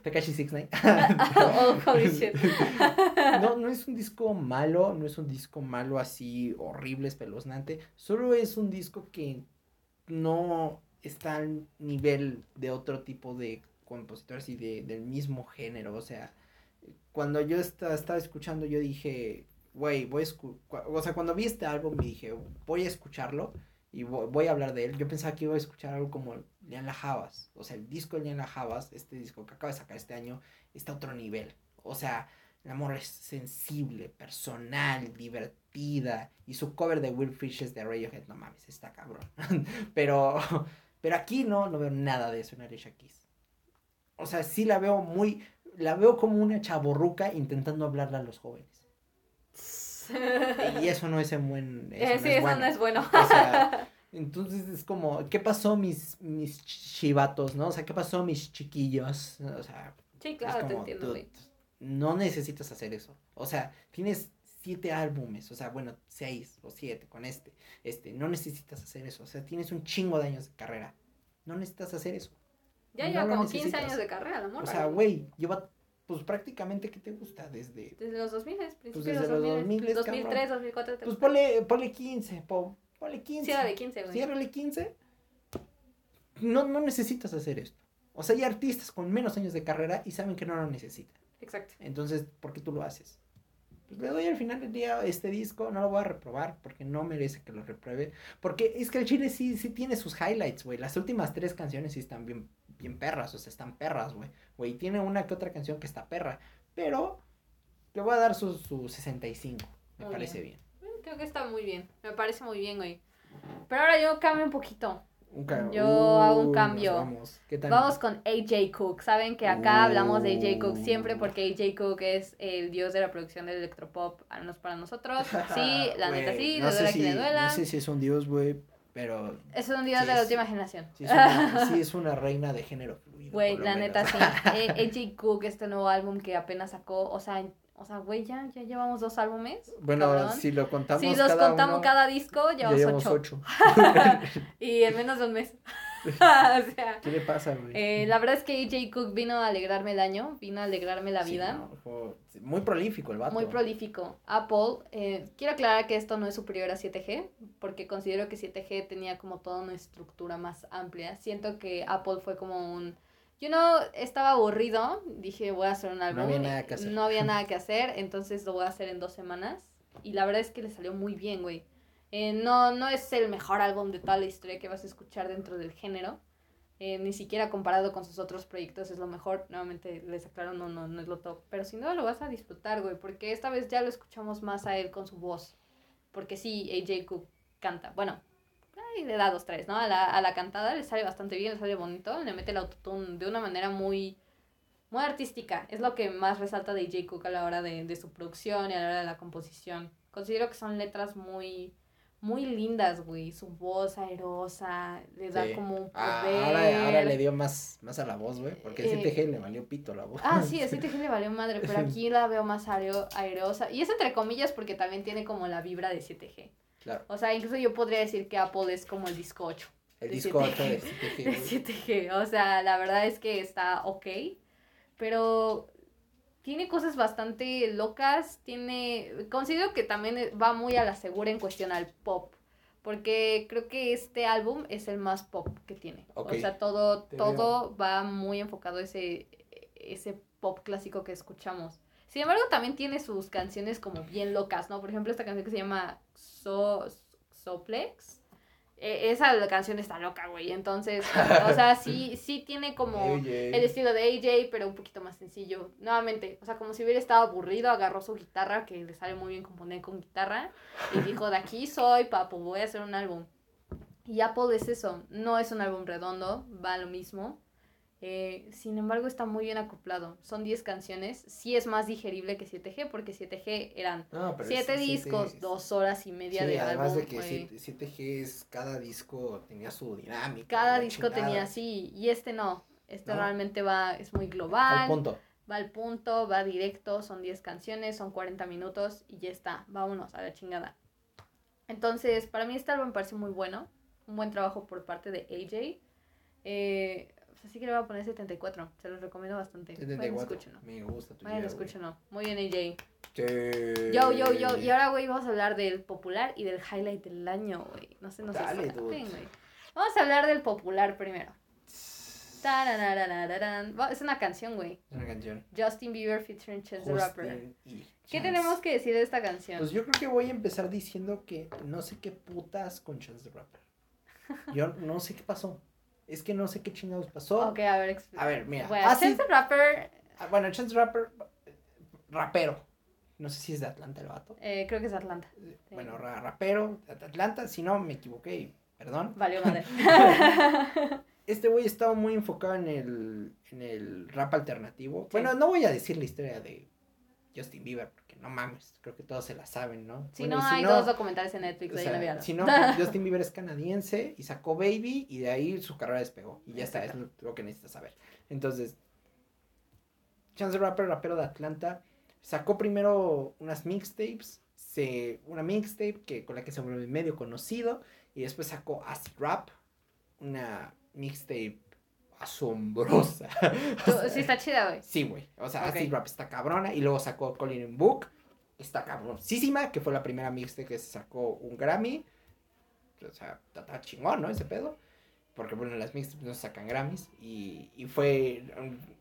Tekashi 69. oh, holy shit. no, no es un disco malo, no es un disco malo así horrible, espeluznante. Solo es un disco que no está al nivel de otro tipo de compositores y de, del mismo género. O sea, cuando yo esta- estaba escuchando, yo dije, güey, voy a escu- O sea, cuando vi este álbum, me dije, voy a escucharlo y vo- voy a hablar de él. Yo pensaba que iba a escuchar algo como Lian La Havas. O sea, el disco de Lian La Havas, este disco que acaba de sacar este año, está a otro nivel. O sea, el amor es sensible, personal, divertida. Y su cover de Will Fishes de Radiohead, no mames, está cabrón. pero, pero aquí no, no veo nada de eso en Alicia Keys. O sea, sí la veo muy, la veo como una chaborruca intentando hablarle a los jóvenes. Y eso no es en buen... Eh, sí, eso bueno. no es bueno. O sea, entonces es como, ¿qué pasó mis, mis chivatos, no? O sea, ¿qué pasó mis chiquillos? O sea, sí, es claro, te entiendo, güey. no necesitas hacer eso. O sea, tienes siete álbumes, o sea, bueno, seis o siete con este. Este, no necesitas hacer eso. O sea, tienes un chingo de años de carrera. No necesitas hacer eso. Ya no lleva como 15 necesitas. años de carrera, la morra. O sea, güey, lleva, pues prácticamente, ¿qué te gusta? Desde, Desde los 2000, principios desde de los los 2000, 2000, 2003, 2004. te pues ponle, ponle 15, po, ponle 15. Sí, era de 15, güey. Ciérrale 15. No, no necesitas hacer esto. O sea, hay artistas con menos años de carrera y saben que no lo necesitan. Exacto. Entonces, ¿por qué tú lo haces? Pues le doy al final del día este disco, no lo voy a reprobar porque no merece que lo repruebe. Porque es que el chile sí, sí tiene sus highlights, güey. Las últimas tres canciones sí están bien, bien perras, o sea, están perras, güey. Güey, tiene una que otra canción que está perra. Pero le voy a dar su, su 65. Me Muy parece bien. bien. Mm, Creo que está muy bien. Me parece muy bien, güey. Pero ahora yo cambio un poquito. Un Yo hago un nos cambio. Vamos. ¿Qué tal? Vamos con AJ Cook. Saben que acá hablamos de AJ Cook Uh. siempre porque AJ Cook es el dios de la producción del electropop, al menos para nosotros. Sí, la neta sí, no le duela si- quien le duela. No sé si es un dios, güey, pero Es un dios Sí, de la última generación. sí es una, sí es una reina de género fluido. Güey, la menos. neta sí. Eh, AJ Cook, este nuevo álbum que apenas sacó, o sea, o sea, güey, ya, ya llevamos dos álbumes. Bueno, cabrón. si lo contamos Si los cada contamos uno, cada disco, ya llevamos llevamos ocho. ocho. Y en menos de un mes. o sea, ¿Qué le pasa, güey? eh, la verdad es que AJ Cook vino a alegrarme el año, vino a alegrarme la Sí, vida. no, fue muy prolífico el vato. Muy prolífico. Apple, eh, quiero aclarar que esto no es superior a 7G, porque considero que 7G tenía como toda una estructura más amplia. Siento que Apple fue como un... Yo no estaba aburrido, dije voy a hacer un álbum. había nada que hacer. No había nada que hacer, entonces lo voy a hacer en dos semanas. Y la verdad es que le salió muy bien, güey. Eh, no, no es el mejor álbum de toda la historia que vas a escuchar dentro del género, Eh, ni siquiera comparado con sus otros proyectos es lo mejor. Nuevamente les aclaro, no, no, no es lo top. Pero sin duda lo vas a disfrutar, güey. Porque esta vez ya lo escuchamos más a él con su voz. Porque sí, AJ Cook canta. Bueno, ahí le da dos, tres, ¿no? A la, a la cantada le sale bastante bien, le sale bonito. Le mete el autotune de una manera muy, muy artística. Es lo que más resalta de AJ Cook a la hora de, de su producción y a la hora de la composición. Considero que son letras muy muy lindas, güey. Su voz aerosa, le da Sí. como un Ah, poder. ahora, ahora le dio más, más a la voz, güey. Porque Eh, el 7G le valió pito la voz. Ah, sí, a 7G le valió madre, pero aquí la veo más aero- aerosa. Y es entre comillas porque también tiene como la vibra de 7G. Claro. O sea, incluso yo podría decir que Apple es como el disco 8 El de disco 8 7G. de 7G. de güey. 7G. O sea, la verdad es que está ok, pero tiene cosas bastante locas. Tiene. Considero que también va muy a la segura en cuestión al pop. Porque creo que este álbum es el más pop que tiene. O sea, todo, Te todo va muy enfocado a ese, ese pop clásico que escuchamos. Sin embargo, también tiene sus canciones como bien locas, ¿no? Por ejemplo, esta canción que se llama so, Soplex. Eh, esa canción está loca, güey. Entonces, o sea, sí, sí tiene como el estilo de AJ, pero un poquito más sencillo. Nuevamente, o sea, como si hubiera estado aburrido, agarró su guitarra, que le sale muy bien componer con guitarra, y dijo, de aquí soy, papu, voy a hacer un álbum. Y Apple es eso, no es un álbum redondo, va lo mismo. Eh, sin embargo, está muy bien acoplado. Son 10 canciones, sí es más digerible que 7G, porque 7G eran No, pero 7 es- siete discos, es- 2 horas y media Sí, de además álbum. de que güey. 7, 7G es, cada disco tenía su dinámica. Cada disco tenía chingada. así, y este no. Este No. realmente va, es muy Al global. punto. va al punto, va directo, son 10 canciones, son 40 minutos y ya está, vámonos a la chingada. Entonces, para mí este álbum me parece muy bueno, un buen trabajo por parte de AJ. Eh, así que le voy a poner 74, se los recomiendo bastante. Vayan, 74. escúchenlo. Me gusta tu güey. escúchenlo. Muy bien, AJ. Sí. Yo, yo, yo. Y ahora, güey, vamos a hablar del popular y del highlight del año, güey. No sé, no sé. Vamos a hablar del popular primero. Es una canción, güey. Es una canción. Justin Bieber featuring Chance the Rapper. ¿Qué tenemos que decir de esta canción? Pues yo creo que voy a empezar diciendo que no sé qué putas con Chance the Rapper. Yo no sé qué pasó. Es que no sé qué chingados pasó. Ok, a ver, explica. A ver, mira. Bueno, Ah, sí. Chance the Rapper, Ah, Bueno, Chance Rapper, rapero. No sé si es de Atlanta el vato. eh, creo que es Atlanta. Bueno, ra- rapero de Atlanta. Si no, me equivoqué. Perdón. Valió madre. Este güey estaba muy enfocado en el, en el rap alternativo. Sí. Bueno, no voy a decir la historia de Justin Bieber, no mames, creo que todos se la saben, ¿no? si Bueno, no, hay dos documentales en Netflix o sea, ahí no si no, Justin Bieber es canadiense y sacó Baby y de ahí su carrera despegó. Y ya está, es lo, lo que necesitas saber. Entonces, Chance the Rapper, rapero de Atlanta, sacó primero unas mixtapes, se, una mixtape que, con la que se volvió medio conocido y después sacó Acid Rap, una mixtape asombrosa. Sí está chida, güey. Sí, güey. O sea, Ok. Acid Rap está cabrona. Y luego sacó Colin Book. Está cabroncísima. Que fue la primera mixtape que sacó un Grammy. O sea, está chingón, ¿no? Ese pedo. Porque, bueno, las mixtapes no se sacan Grammys. Y, y fue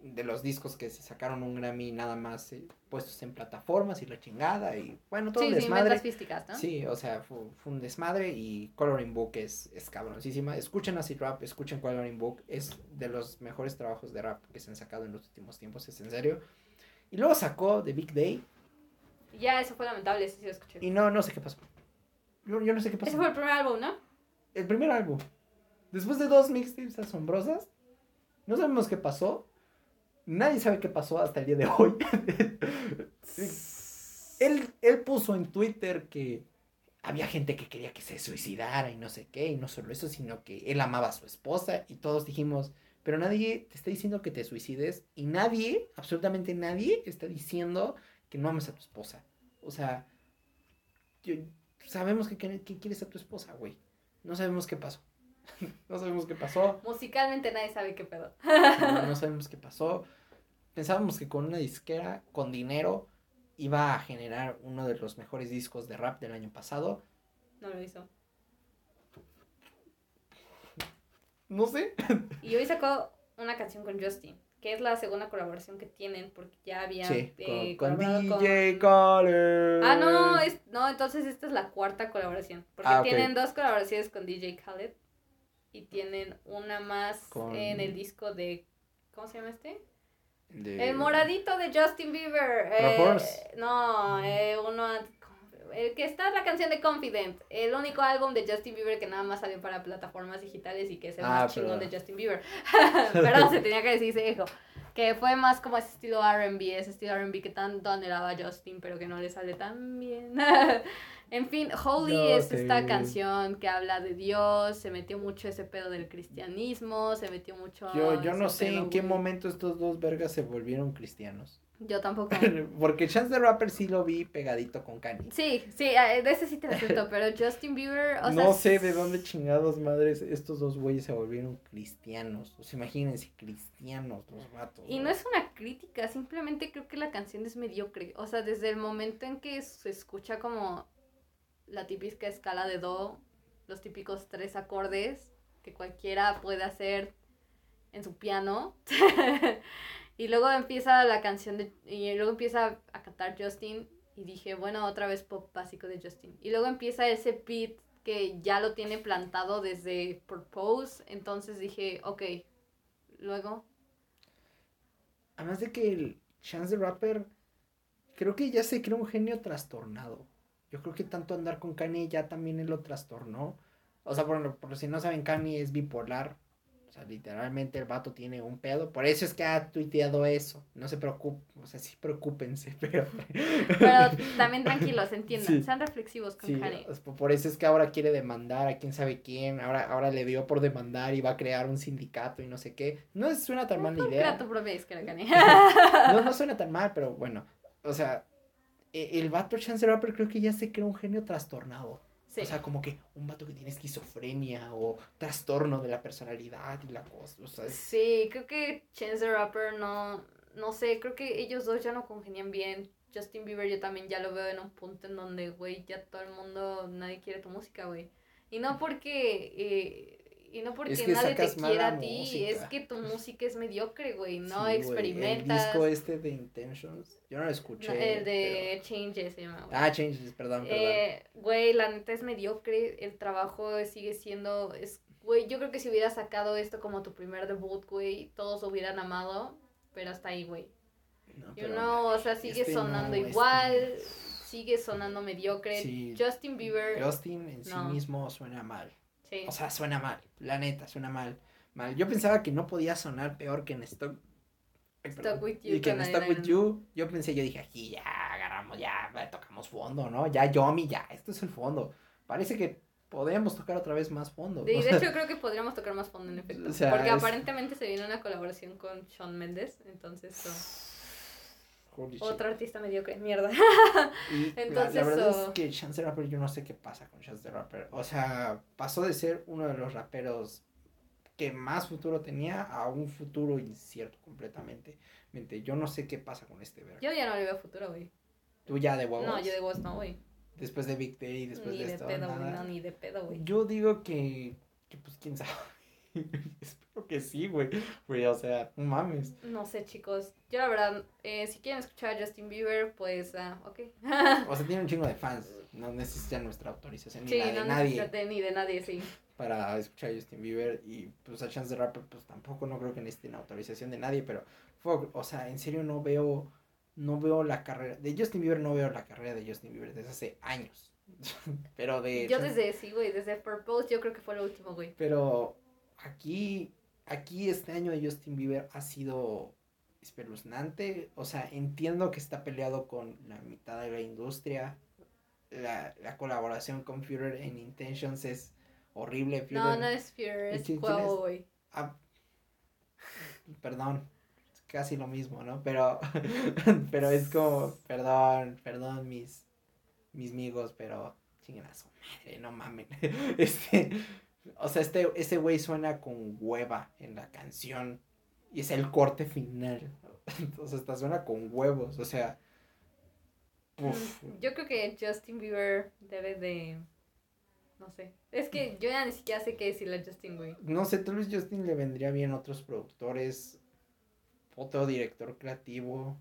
de los discos que se sacaron un Grammy nada más eh, puestos en plataformas y la chingada. Y bueno, todo Sí, sí, desmadre. ventas físticas, ¿no? Sí, o sea, fue, fue un desmadre y Coloring Book es, es cabroncísima. Escuchen Acid Rap, escuchen Coloring Book, es de los mejores trabajos de rap que se han sacado en los últimos tiempos, es en serio. Y luego sacó The Big Day Ya, eso fue lamentable, eso sí lo escuché. y no, no sé qué pasó. Yo, yo no sé qué pasó. Ese fue el primer álbum, ¿no? El primer álbum. Después de dos mixtapes asombrosas, no sabemos qué pasó. Nadie sabe qué pasó hasta el día de hoy. él, él puso en Twitter que había gente que quería que se suicidara y no sé qué, y no solo eso, sino que él amaba a su esposa y todos dijimos, pero nadie te está diciendo que te suicides y nadie, absolutamente nadie, está diciendo que no ames a tu esposa. O sea, sabemos que- que quieres a tu esposa, güey. No sabemos qué pasó. no sabemos qué pasó. Musicalmente nadie sabe qué pedo. No, no sabemos qué pasó. Pensábamos que con una disquera, con dinero, iba a generar uno de los mejores discos de rap del año pasado. No lo hizo. No sé. Y hoy sacó una canción con Justin, que es la segunda colaboración que tienen, porque ya habían Sí, eh, con, DJ con- Khaled. Ah, no, es, no, entonces esta es la cuarta colaboración. Porque Ah, tienen dos colaboraciones con DJ Khaled. Y tienen una más Con- en el disco de... ¿Cómo se llama este? De- El moradito de Justin Bieber. Eh, no, eh, uno... El que está la canción de Confident. El único álbum de Justin Bieber que nada más salió para plataformas digitales y que es el Ah, más chingón pero- de Justin Bieber. Pero se tenía que decir ese hijo. Que fue más como ese estilo RB, ese estilo RB que tanto anhelaba Justin, pero que no le sale tan bien. en fin, Holy es esta canción que habla de Dios, se metió mucho ese pedo del cristianismo, se metió mucho. Yo, yo no sé en qué momento estos dos vergas se volvieron cristianos. Yo tampoco. Porque Chance the Rapper sí lo vi pegadito con Kanye. Sí, sí, eh, de ese sí te lo acepto, pero Justin Bieber, o sea. no sé de dónde chingados madres estos dos güeyes se volvieron cristianos. O sea, imagínense, cristianos los vatos. Y no es una crítica, simplemente creo que la canción es mediocre. O sea, desde el momento en que se escucha como la típica escala de do, los típicos tres acordes que cualquiera puede hacer en su piano. y luego empieza la canción de. Y luego empieza a cantar Justin. Y dije, bueno, otra vez pop básico de Justin. Y luego empieza ese beat que ya lo tiene plantado desde Purpose. Entonces dije, ok. Luego, Además de que el Chance the Rapper, creo que ya se creó un genio trastornado. Yo creo que tanto andar con Kanye ya también él lo trastornó. O sea, por, por si no saben, Kanye es bipolar. O sea, literalmente el vato tiene un pedo. Por eso es que ha tuiteado eso. No se preocupen. O sea, sí preocúpense, pero... Pero también tranquilos, entiendan, Sí. sean reflexivos con Sí, Kanye. por- eso es que ahora quiere demandar a quién sabe quién. Ahora, ahora le dio por demandar y va a crear un sindicato y no sé qué. No suena tan mala idea. No, no suena tan mal, pero bueno. O sea, e- el vato Chance the Rapper creo que ya se creó un genio trastornado. Sí. O sea, como que un vato que tiene esquizofrenia o trastorno de la personalidad y la cosa. O sea, es- Sí, creo que Chance the Rapper no, no sé, creo que ellos dos ya no congenian bien. Justin Bieber yo también ya lo veo en un punto en donde, güey, ya todo el mundo, nadie quiere tu música, güey. Y no porque, eh, y no porque que nadie te quiera a ti, música. es que tu música es mediocre, güey, no sí, experimentas. El disco este de Intentions, yo no lo escuché. No, el de Changes se llama, güey. Ah, Changes, perdón, perdón. Eh, güey, la neta es mediocre, el trabajo sigue siendo, es, güey, yo creo que si hubieras sacado esto como tu primer debut, güey, todos lo hubieran amado, pero hasta ahí, güey. No, You pero know, o sea, sigue este sonando igual, sigue sonando mediocre. Sí. Justin Bieber, Justin en sí No. mismo suena mal. Sí. O sea, suena mal. La neta, suena mal. mal. Yo pensaba que no podía sonar peor que en. Ay, perdón. With You Y que en con Stuck With. You, yo pensé, yo dije, aquí ya agarramos, ya tocamos fondo, ¿no? Ya Yomi, ya, esto es el fondo. Parece que podemos tocar otra vez más fondo. De, de hecho, creo que podríamos tocar más fondo en efecto. O sea, porque es- aparentemente se viene una colaboración con Shawn Mendes, entonces, oh, holy shit. otro artista mediocre, mierda. Y la- la, Entonces, verdad oh. es que Chance the Rapper, yo no sé qué pasa con Chance the Rapper. O sea, pasó de ser uno de los raperos que más futuro tenía a un futuro incierto completamente. Mente, Yo no sé qué pasa con este verga. Yo ya no le veo futuro, güey. Tú ya de huevos. No, yo de voz no, güey. Después de Big Day, después Ni de de esto, pedo, güey, nada. no, ni de pedo, güey. Yo digo que, que pues quién sabe. Espero que sí, güey. Güey, o sea, no mames. No sé, chicos. Yo la verdad, eh, si quieren escuchar a Justin Bieber, pues, ah, ok. O sea, tiene un chingo de fans. No necesitan nuestra autorización ni sí, de nadie ni de nadie, sí. para escuchar a Justin Bieber. Y pues a Chance the Rapper, pues tampoco no creo que necesiten autorización de nadie. Pero, fuck, o sea, en serio no veo, no veo la carrera. De Justin Bieber no veo la carrera de Justin Bieber desde hace años. pero de. Yo desde, sí, güey, desde Purpose yo creo que fue lo último, güey. Pero aquí, aquí este año de Justin Bieber ha sido espeluznante. O sea, entiendo que está peleado con la mitad de la industria. La, la colaboración con Führer en Intentions es horrible. No, Führer- no es ¿Y es güey. Ah, perdón, es casi lo mismo, ¿no? Pero, pero es como, perdón, perdón, mis, mis amigos, pero chinguen a su madre, no mamen. Este, o sea, este, ese güey suena con hueva en la canción y es el corte final. Entonces, hasta suena con huevos, o sea, uf, Mm, Yo creo que Justin Bieber debe de... No sé. Es que yo ya ni siquiera sé qué decirle a Justin, güey. no sé, tal vez Justin le vendría bien otros productores, otro director creativo,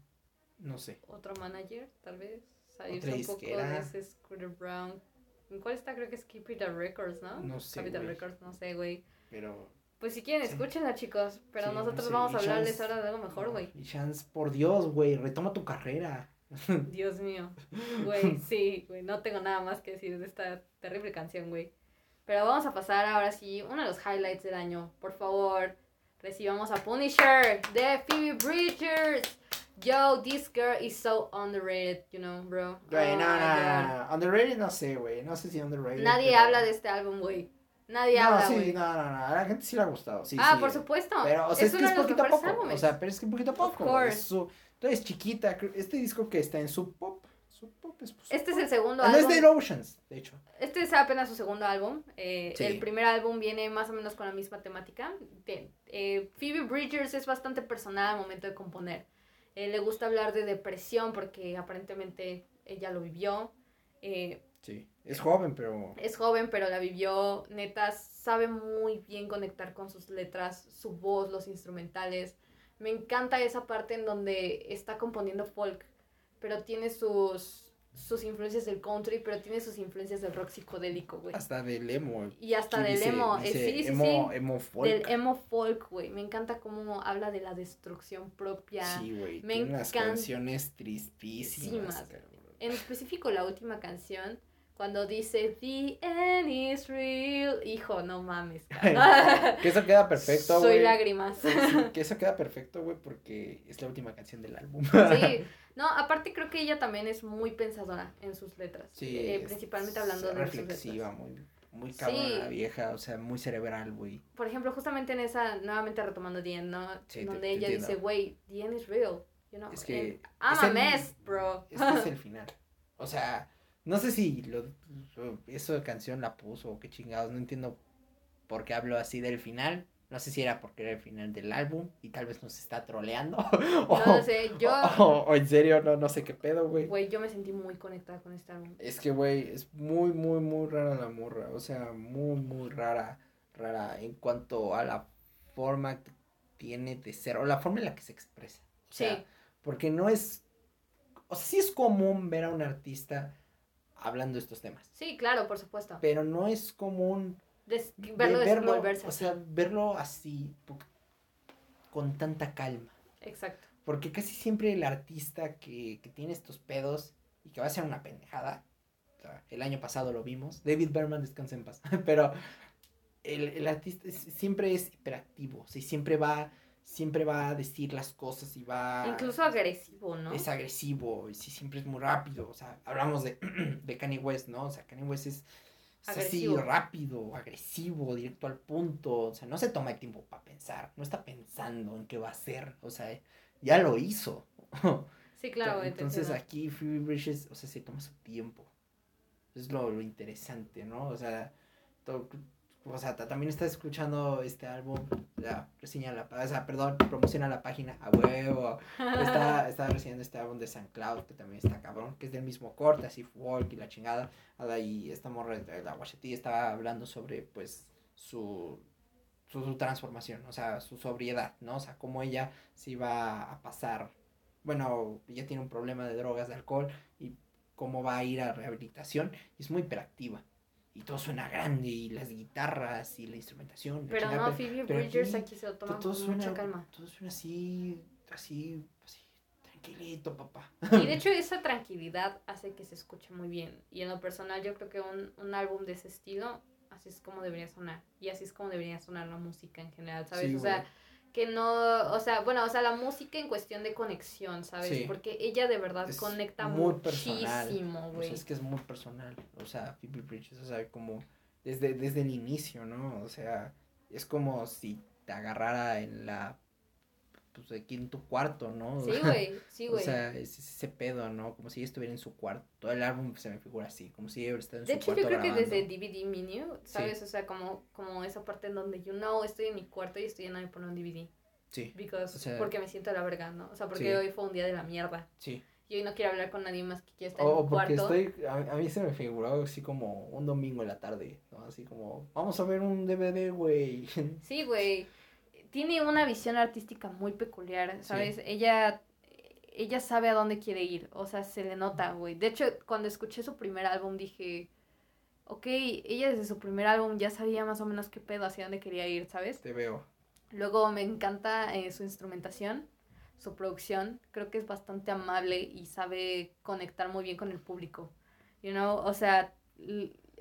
no sé. Otro manager, tal vez. Salirse un poco de ese Scooter Brown. ¿En cuál está? Creo que es Capital Records, ¿no? No sé, Capital. Records, no sé, güey. pero... Pues si quieren, Sí. escúchenla, chicos. Pero Sí, no nosotros sé, vamos a hablarles chance- ahora de algo mejor, güey. Y Chance, por Dios, güey, retoma tu carrera. Dios mío. Güey, sí, güey. No tengo nada más que decir de esta terrible canción, güey. Pero vamos a pasar ahora sí, uno de los highlights del año. Por favor, recibamos a Punisher de Phoebe Bridgers. Yo, this girl is so underrated, you know, bro. Güey, Oh no, my no, no, no. Underrated no sé, güey. No sé si underrated. Nadie pero- habla de este álbum, güey. Nadie No, habla, sí, no, no, no. A la gente sí le ha gustado. Sí, ah, sí. por supuesto. Pero, o sea, es, es que es poquito a poco. álbumes. O sea, pero es que poquito a poco. Es su, eres chiquita. Este disco que está en su pop. Su pop es. Este es el segundo Ah, No es álbum. de Oceans, de hecho. Este es apenas su segundo álbum. Eh, Sí. El primer álbum viene más o menos con la misma temática. Te- eh, Phoebe Bridgers es bastante personal al momento de componer. Eh, le gusta hablar de depresión porque aparentemente ella lo vivió. Eh, Sí. Es joven, pero. es joven, pero la vivió. Neta, sabe muy bien conectar con sus letras, su voz, los instrumentales. Me encanta esa parte en donde está componiendo folk, pero tiene sus, sus influencias del country, pero tiene sus influencias del rock psicodélico, güey. Hasta del emo. Y hasta del dice- emo. eh, dice sí, sí, emo, sí. Emo folk. Del emo folk, güey. Me encanta cómo habla de la destrucción propia. Sí, güey. Me Tiene unas encanta- canciones tristísimas. Tristísimas, cabrón. En específico la última canción, cuando dice The end is real. Hijo, no mames. Que eso queda perfecto, Soy güey. lágrimas. Sí, que eso queda perfecto, güey, porque es la última canción del álbum. Sí, no, aparte creo que ella también es muy pensadora en sus letras. Sí, eh, principalmente hablando de sus reflexiva, letras. muy, muy cabrona Sí. vieja, o sea, muy cerebral, güey. Por ejemplo, justamente en esa, nuevamente retomando The End, ¿no? Sí, Donde te ella entiendo. dice, güey, The End is real. You know? Es que I'm a mess, bro. Este es el final. O sea, no sé si lo, de canción la puso o qué chingados, no entiendo por qué hablo así del final. No sé si era porque era el final del álbum y tal vez nos está troleando. o, No sé, yo, o- o en serio, no, no sé qué pedo, güey. güey, yo me sentí muy conectada con este álbum. Es que, güey, es muy, muy, muy rara la morra. O sea, muy, muy rara, rara en cuanto a la forma que tiene de ser o la forma en la que se expresa. O sea, Sí. porque no es, o sea, sí es común ver a un artista hablando de estos temas, Sí, claro, por supuesto. pero no es común Des- ve- verlo o sea, verlo así, con tanta calma. Exacto. Porque casi siempre el artista que, que tiene estos pedos y que va a ser una pendejada, o sea, el año pasado lo vimos, David Berman descansa en paz, pero el, el artista es- siempre es hiperactivo, o sea, siempre va, siempre va a decir las cosas y va... Incluso agresivo, ¿no? Es agresivo, y sí, siempre es muy rápido, o sea, hablamos de, de Kanye West, ¿no? O sea, Kanye West es, es así rápido, agresivo, directo al punto, o sea, no se toma el tiempo para pensar, no está pensando en qué va a hacer, o sea, ya lo hizo. Sí, claro, Entonces aquí Phoebe Bridges, o sea, se toma su tiempo. Es lo, lo interesante, ¿no? O sea, to- o sea, ta- también está escuchando este álbum, la reseña la, o sea, perdón, promociona la página a huevo. Está, está reseñando este álbum de San Cloud, que también está cabrón, que es del mismo corte, así folk y la chingada. Ahí esta morra, la Washati, estaba hablando sobre, pues, su, su, su transformación, o sea, su sobriedad, ¿no? O sea, cómo ella se iba a pasar, bueno, ella tiene un problema de drogas, de alcohol, y cómo va a ir a rehabilitación, y es muy hiperactiva. Y todo suena grande, y las guitarras, y la instrumentación. Pero no, Phoebe Bridgers aquí aquí se lo to- toma todo con suena, mucha calma. todo suena así, así, así, tranquilito, papá. Y de hecho esa tranquilidad hace que se escuche muy bien. Y en lo personal yo creo que un, un álbum de ese estilo, así es como debería sonar. Y así es como debería sonar la música en general, ¿sabes? Sí, o sea. Que no, o sea, bueno, o sea, la música en cuestión de conexión, ¿sabes? Sí. Porque ella de verdad Es conecta muy muchísimo, O sea, güey. es que es muy personal. O sea, Phoebe Bridges, o sea, como desde, desde el inicio, ¿no? O sea, es como si te agarrara en la, pues aquí en tu cuarto, ¿no? Sí, güey, sí, O güey. sea, es ese pedo, ¿no? Como si ella estuviera en su cuarto. Todo el álbum se me figura así, como si ella estado en De su hecho, cuarto yo creo que grabando. desde DVD Menu, ¿sabes? O sea, como, como esa parte en donde yo no estoy en mi cuarto y estoy en poner un DVD. Sí, Because, O sea- porque me siento de la verga, ¿no? O sea, porque Sí. hoy fue un día de la mierda. sí. Y hoy no quiero hablar con nadie más que quiera estar O en mi o porque cuarto. estoy, a, a mí se me figuró así como un domingo en la tarde, ¿no? Así como, vamos a ver un DVD, güey. Sí, güey. Tiene una visión artística muy peculiar, ¿sabes? Ella ella sabe a dónde quiere ir, o sea, se le nota, güey. De hecho, cuando escuché su primer álbum dije, ok, ella desde su primer álbum ya sabía más o menos qué pedo, hacia dónde quería ir, ¿sabes? Te veo. Luego me encanta eh, su instrumentación, su producción, creo que es bastante amable y sabe conectar muy bien con el público. You know, o sea,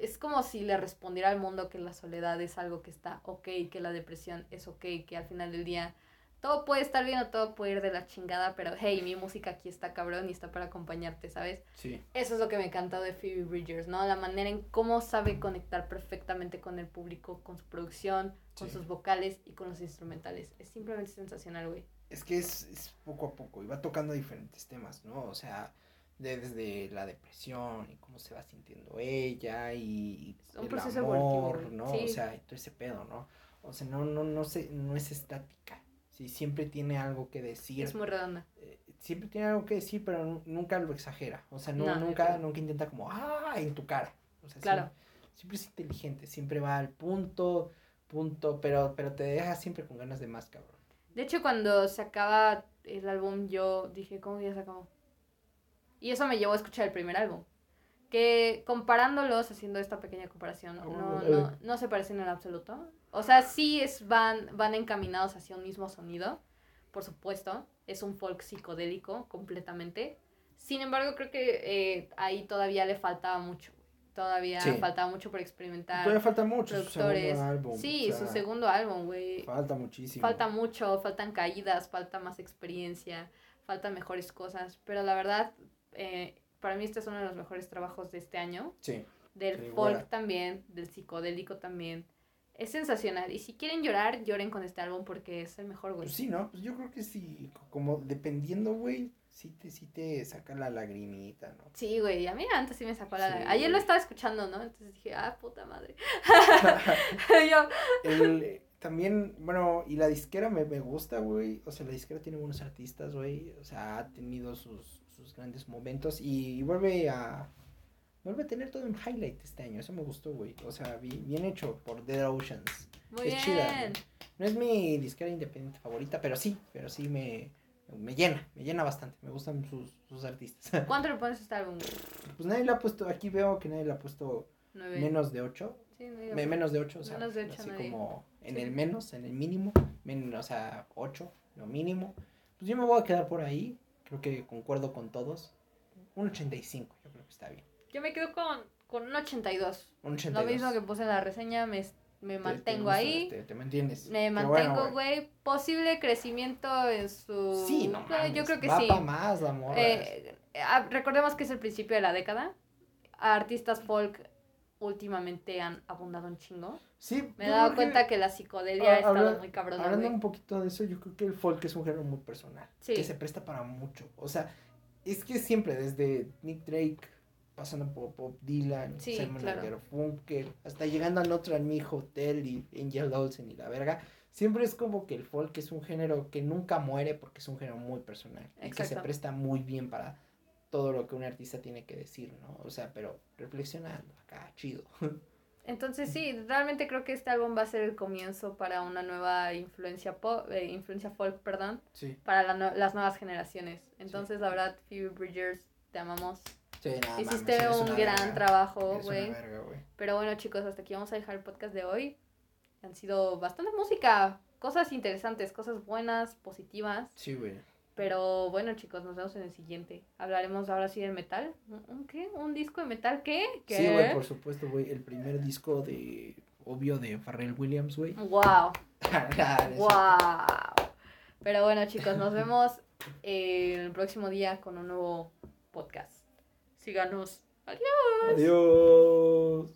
es como si le respondiera al mundo que la soledad es algo que está ok, que la depresión es ok, que al final del día todo puede estar bien o todo puede ir de la chingada, pero hey, mi música aquí está cabrón y está para acompañarte, ¿sabes? Sí. Eso es lo que me encanta de Phoebe Bridgers, ¿no? La manera en cómo sabe conectar perfectamente con el público, con su producción, con Sí. sus vocales y con los instrumentales. Es simplemente sensacional, güey. Es que es, es poco a poco y va tocando diferentes temas, ¿no? O sea, desde la depresión y cómo se va sintiendo ella y un el amor. ¿no? Sí. O sea, todo ese pedo, ¿no? O sea, no, no, no, se, no es estática. Sí, siempre tiene algo que decir. Es muy redonda. eh, siempre tiene algo que decir, pero nu- nunca lo exagera. O sea, no, No, yo nunca, nunca intenta como, ah, en tu cara. O sea, Claro. siempre, siempre es inteligente, siempre va al punto, punto, pero, pero te deja siempre con ganas de más, cabrón. De hecho, cuando se acaba el álbum, yo dije, ¿cómo que ya se acabó? Y eso me llevó a escuchar el primer álbum. Que comparándolos, haciendo esta pequeña comparación, Ah, no, no, dale. no se parecen en absoluto. O sea, sí es, van, van encaminados hacia un mismo sonido, por supuesto. Es un folk psicodélico completamente. Sin embargo, creo que eh, ahí todavía le faltaba mucho. Todavía Sí. faltaba mucho por experimentar. Todavía falta mucho su productores. segundo álbum. sí, o sea, su segundo álbum, güey. Falta muchísimo. Falta mucho, faltan caídas, falta más experiencia, faltan mejores cosas. Pero la verdad, eh, para mí este es uno de los mejores trabajos de este año. Sí, Del Sí, folk buena. también, del psicodélico también. Es sensacional. Y si quieren llorar, lloren con este álbum porque es el mejor, güey. pues sí, ¿no? Pues yo creo que sí, co- como dependiendo, güey, sí te, sí te saca la lagrimita, ¿no? Sí, güey, a mí antes sí me sacó la... Sí, Ayer lo estaba escuchando, ¿no? Entonces dije, ah, puta madre. Yo, El, también, bueno, y la disquera me, me gusta, güey. O sea, la disquera tiene buenos artistas, güey. O sea, ha tenido sus, sus grandes momentos y, vuelve a vuelve a tener todo un highlight este año. Eso me gustó, güey. O sea, bi- bien hecho por Dead Oceans. muy es chida, bien. güey. No es mi disquera independiente favorita, pero sí, pero sí me, me llena, me llena bastante. Me gustan sus, sus artistas. ¿Cuánto le pones a este álbum? pues nadie le ha puesto, aquí veo que nadie le ha puesto Nueve. menos de 8. Sí, no Me- menos de 8, o sea, Menos de ocho, así nadie. como en Sí. el menos, en el mínimo, men- o sea, 8, lo mínimo. Pues yo me voy a quedar por ahí, creo que concuerdo con todos. Un 85, yo creo que está bien. Yo me quedo con, con un 82. Un Lo 82. mismo que puse en la reseña, me, me Te- te mantengo ahí. Te, te mantienes. Me mantengo, güey. Posible crecimiento en su... Sí, no mames, Yo creo que va sí. pa' más la morra. Eh, ah, recordemos que es el principio de la década. Artistas folk últimamente han abundado un chingo. sí, Me he dado cuenta que, la psicodelia ha estado muy cabrona, Hablando un poquito de eso, yo creo que el folk es un género muy personal. Sí. Que se presta para mucho. O sea, es que siempre, desde Nick Drake, pasando por Bob Dylan, Sí, Simon claro. Garfunkel, hasta llegando a Notre Dame Hotel y Angel Olsen y la verga. Siempre es como que el folk es un género que nunca muere porque es un género muy personal. Y que se presta muy bien para todo lo que un artista tiene que decir, ¿no? O sea, pero reflexionando acá, chido. Entonces sí, realmente creo que este álbum va a ser el comienzo para una nueva influencia pop, eh, influencia folk, perdón, Sí. para la no- las nuevas generaciones. Entonces, la verdad, Phoebe Bridgers, te amamos. Sí, nada Hiciste un gran verga. trabajo, güey. Pero bueno, chicos, hasta aquí vamos a dejar el podcast de hoy. Han sido bastante música, cosas interesantes, cosas buenas, positivas. Sí, güey. Pero bueno, chicos, nos vemos en el siguiente. Hablaremos ahora sí del metal. ¿Un, qué? ¿Un disco de metal? ¿Qué? ¿Qué? Sí, güey, por supuesto, güey. El primer disco de. Obvio de Pharrell Williams, güey. Wow, es wow. Pero bueno, chicos, nos vemos el próximo día con un nuevo podcast. Síganos. Adiós. Adiós.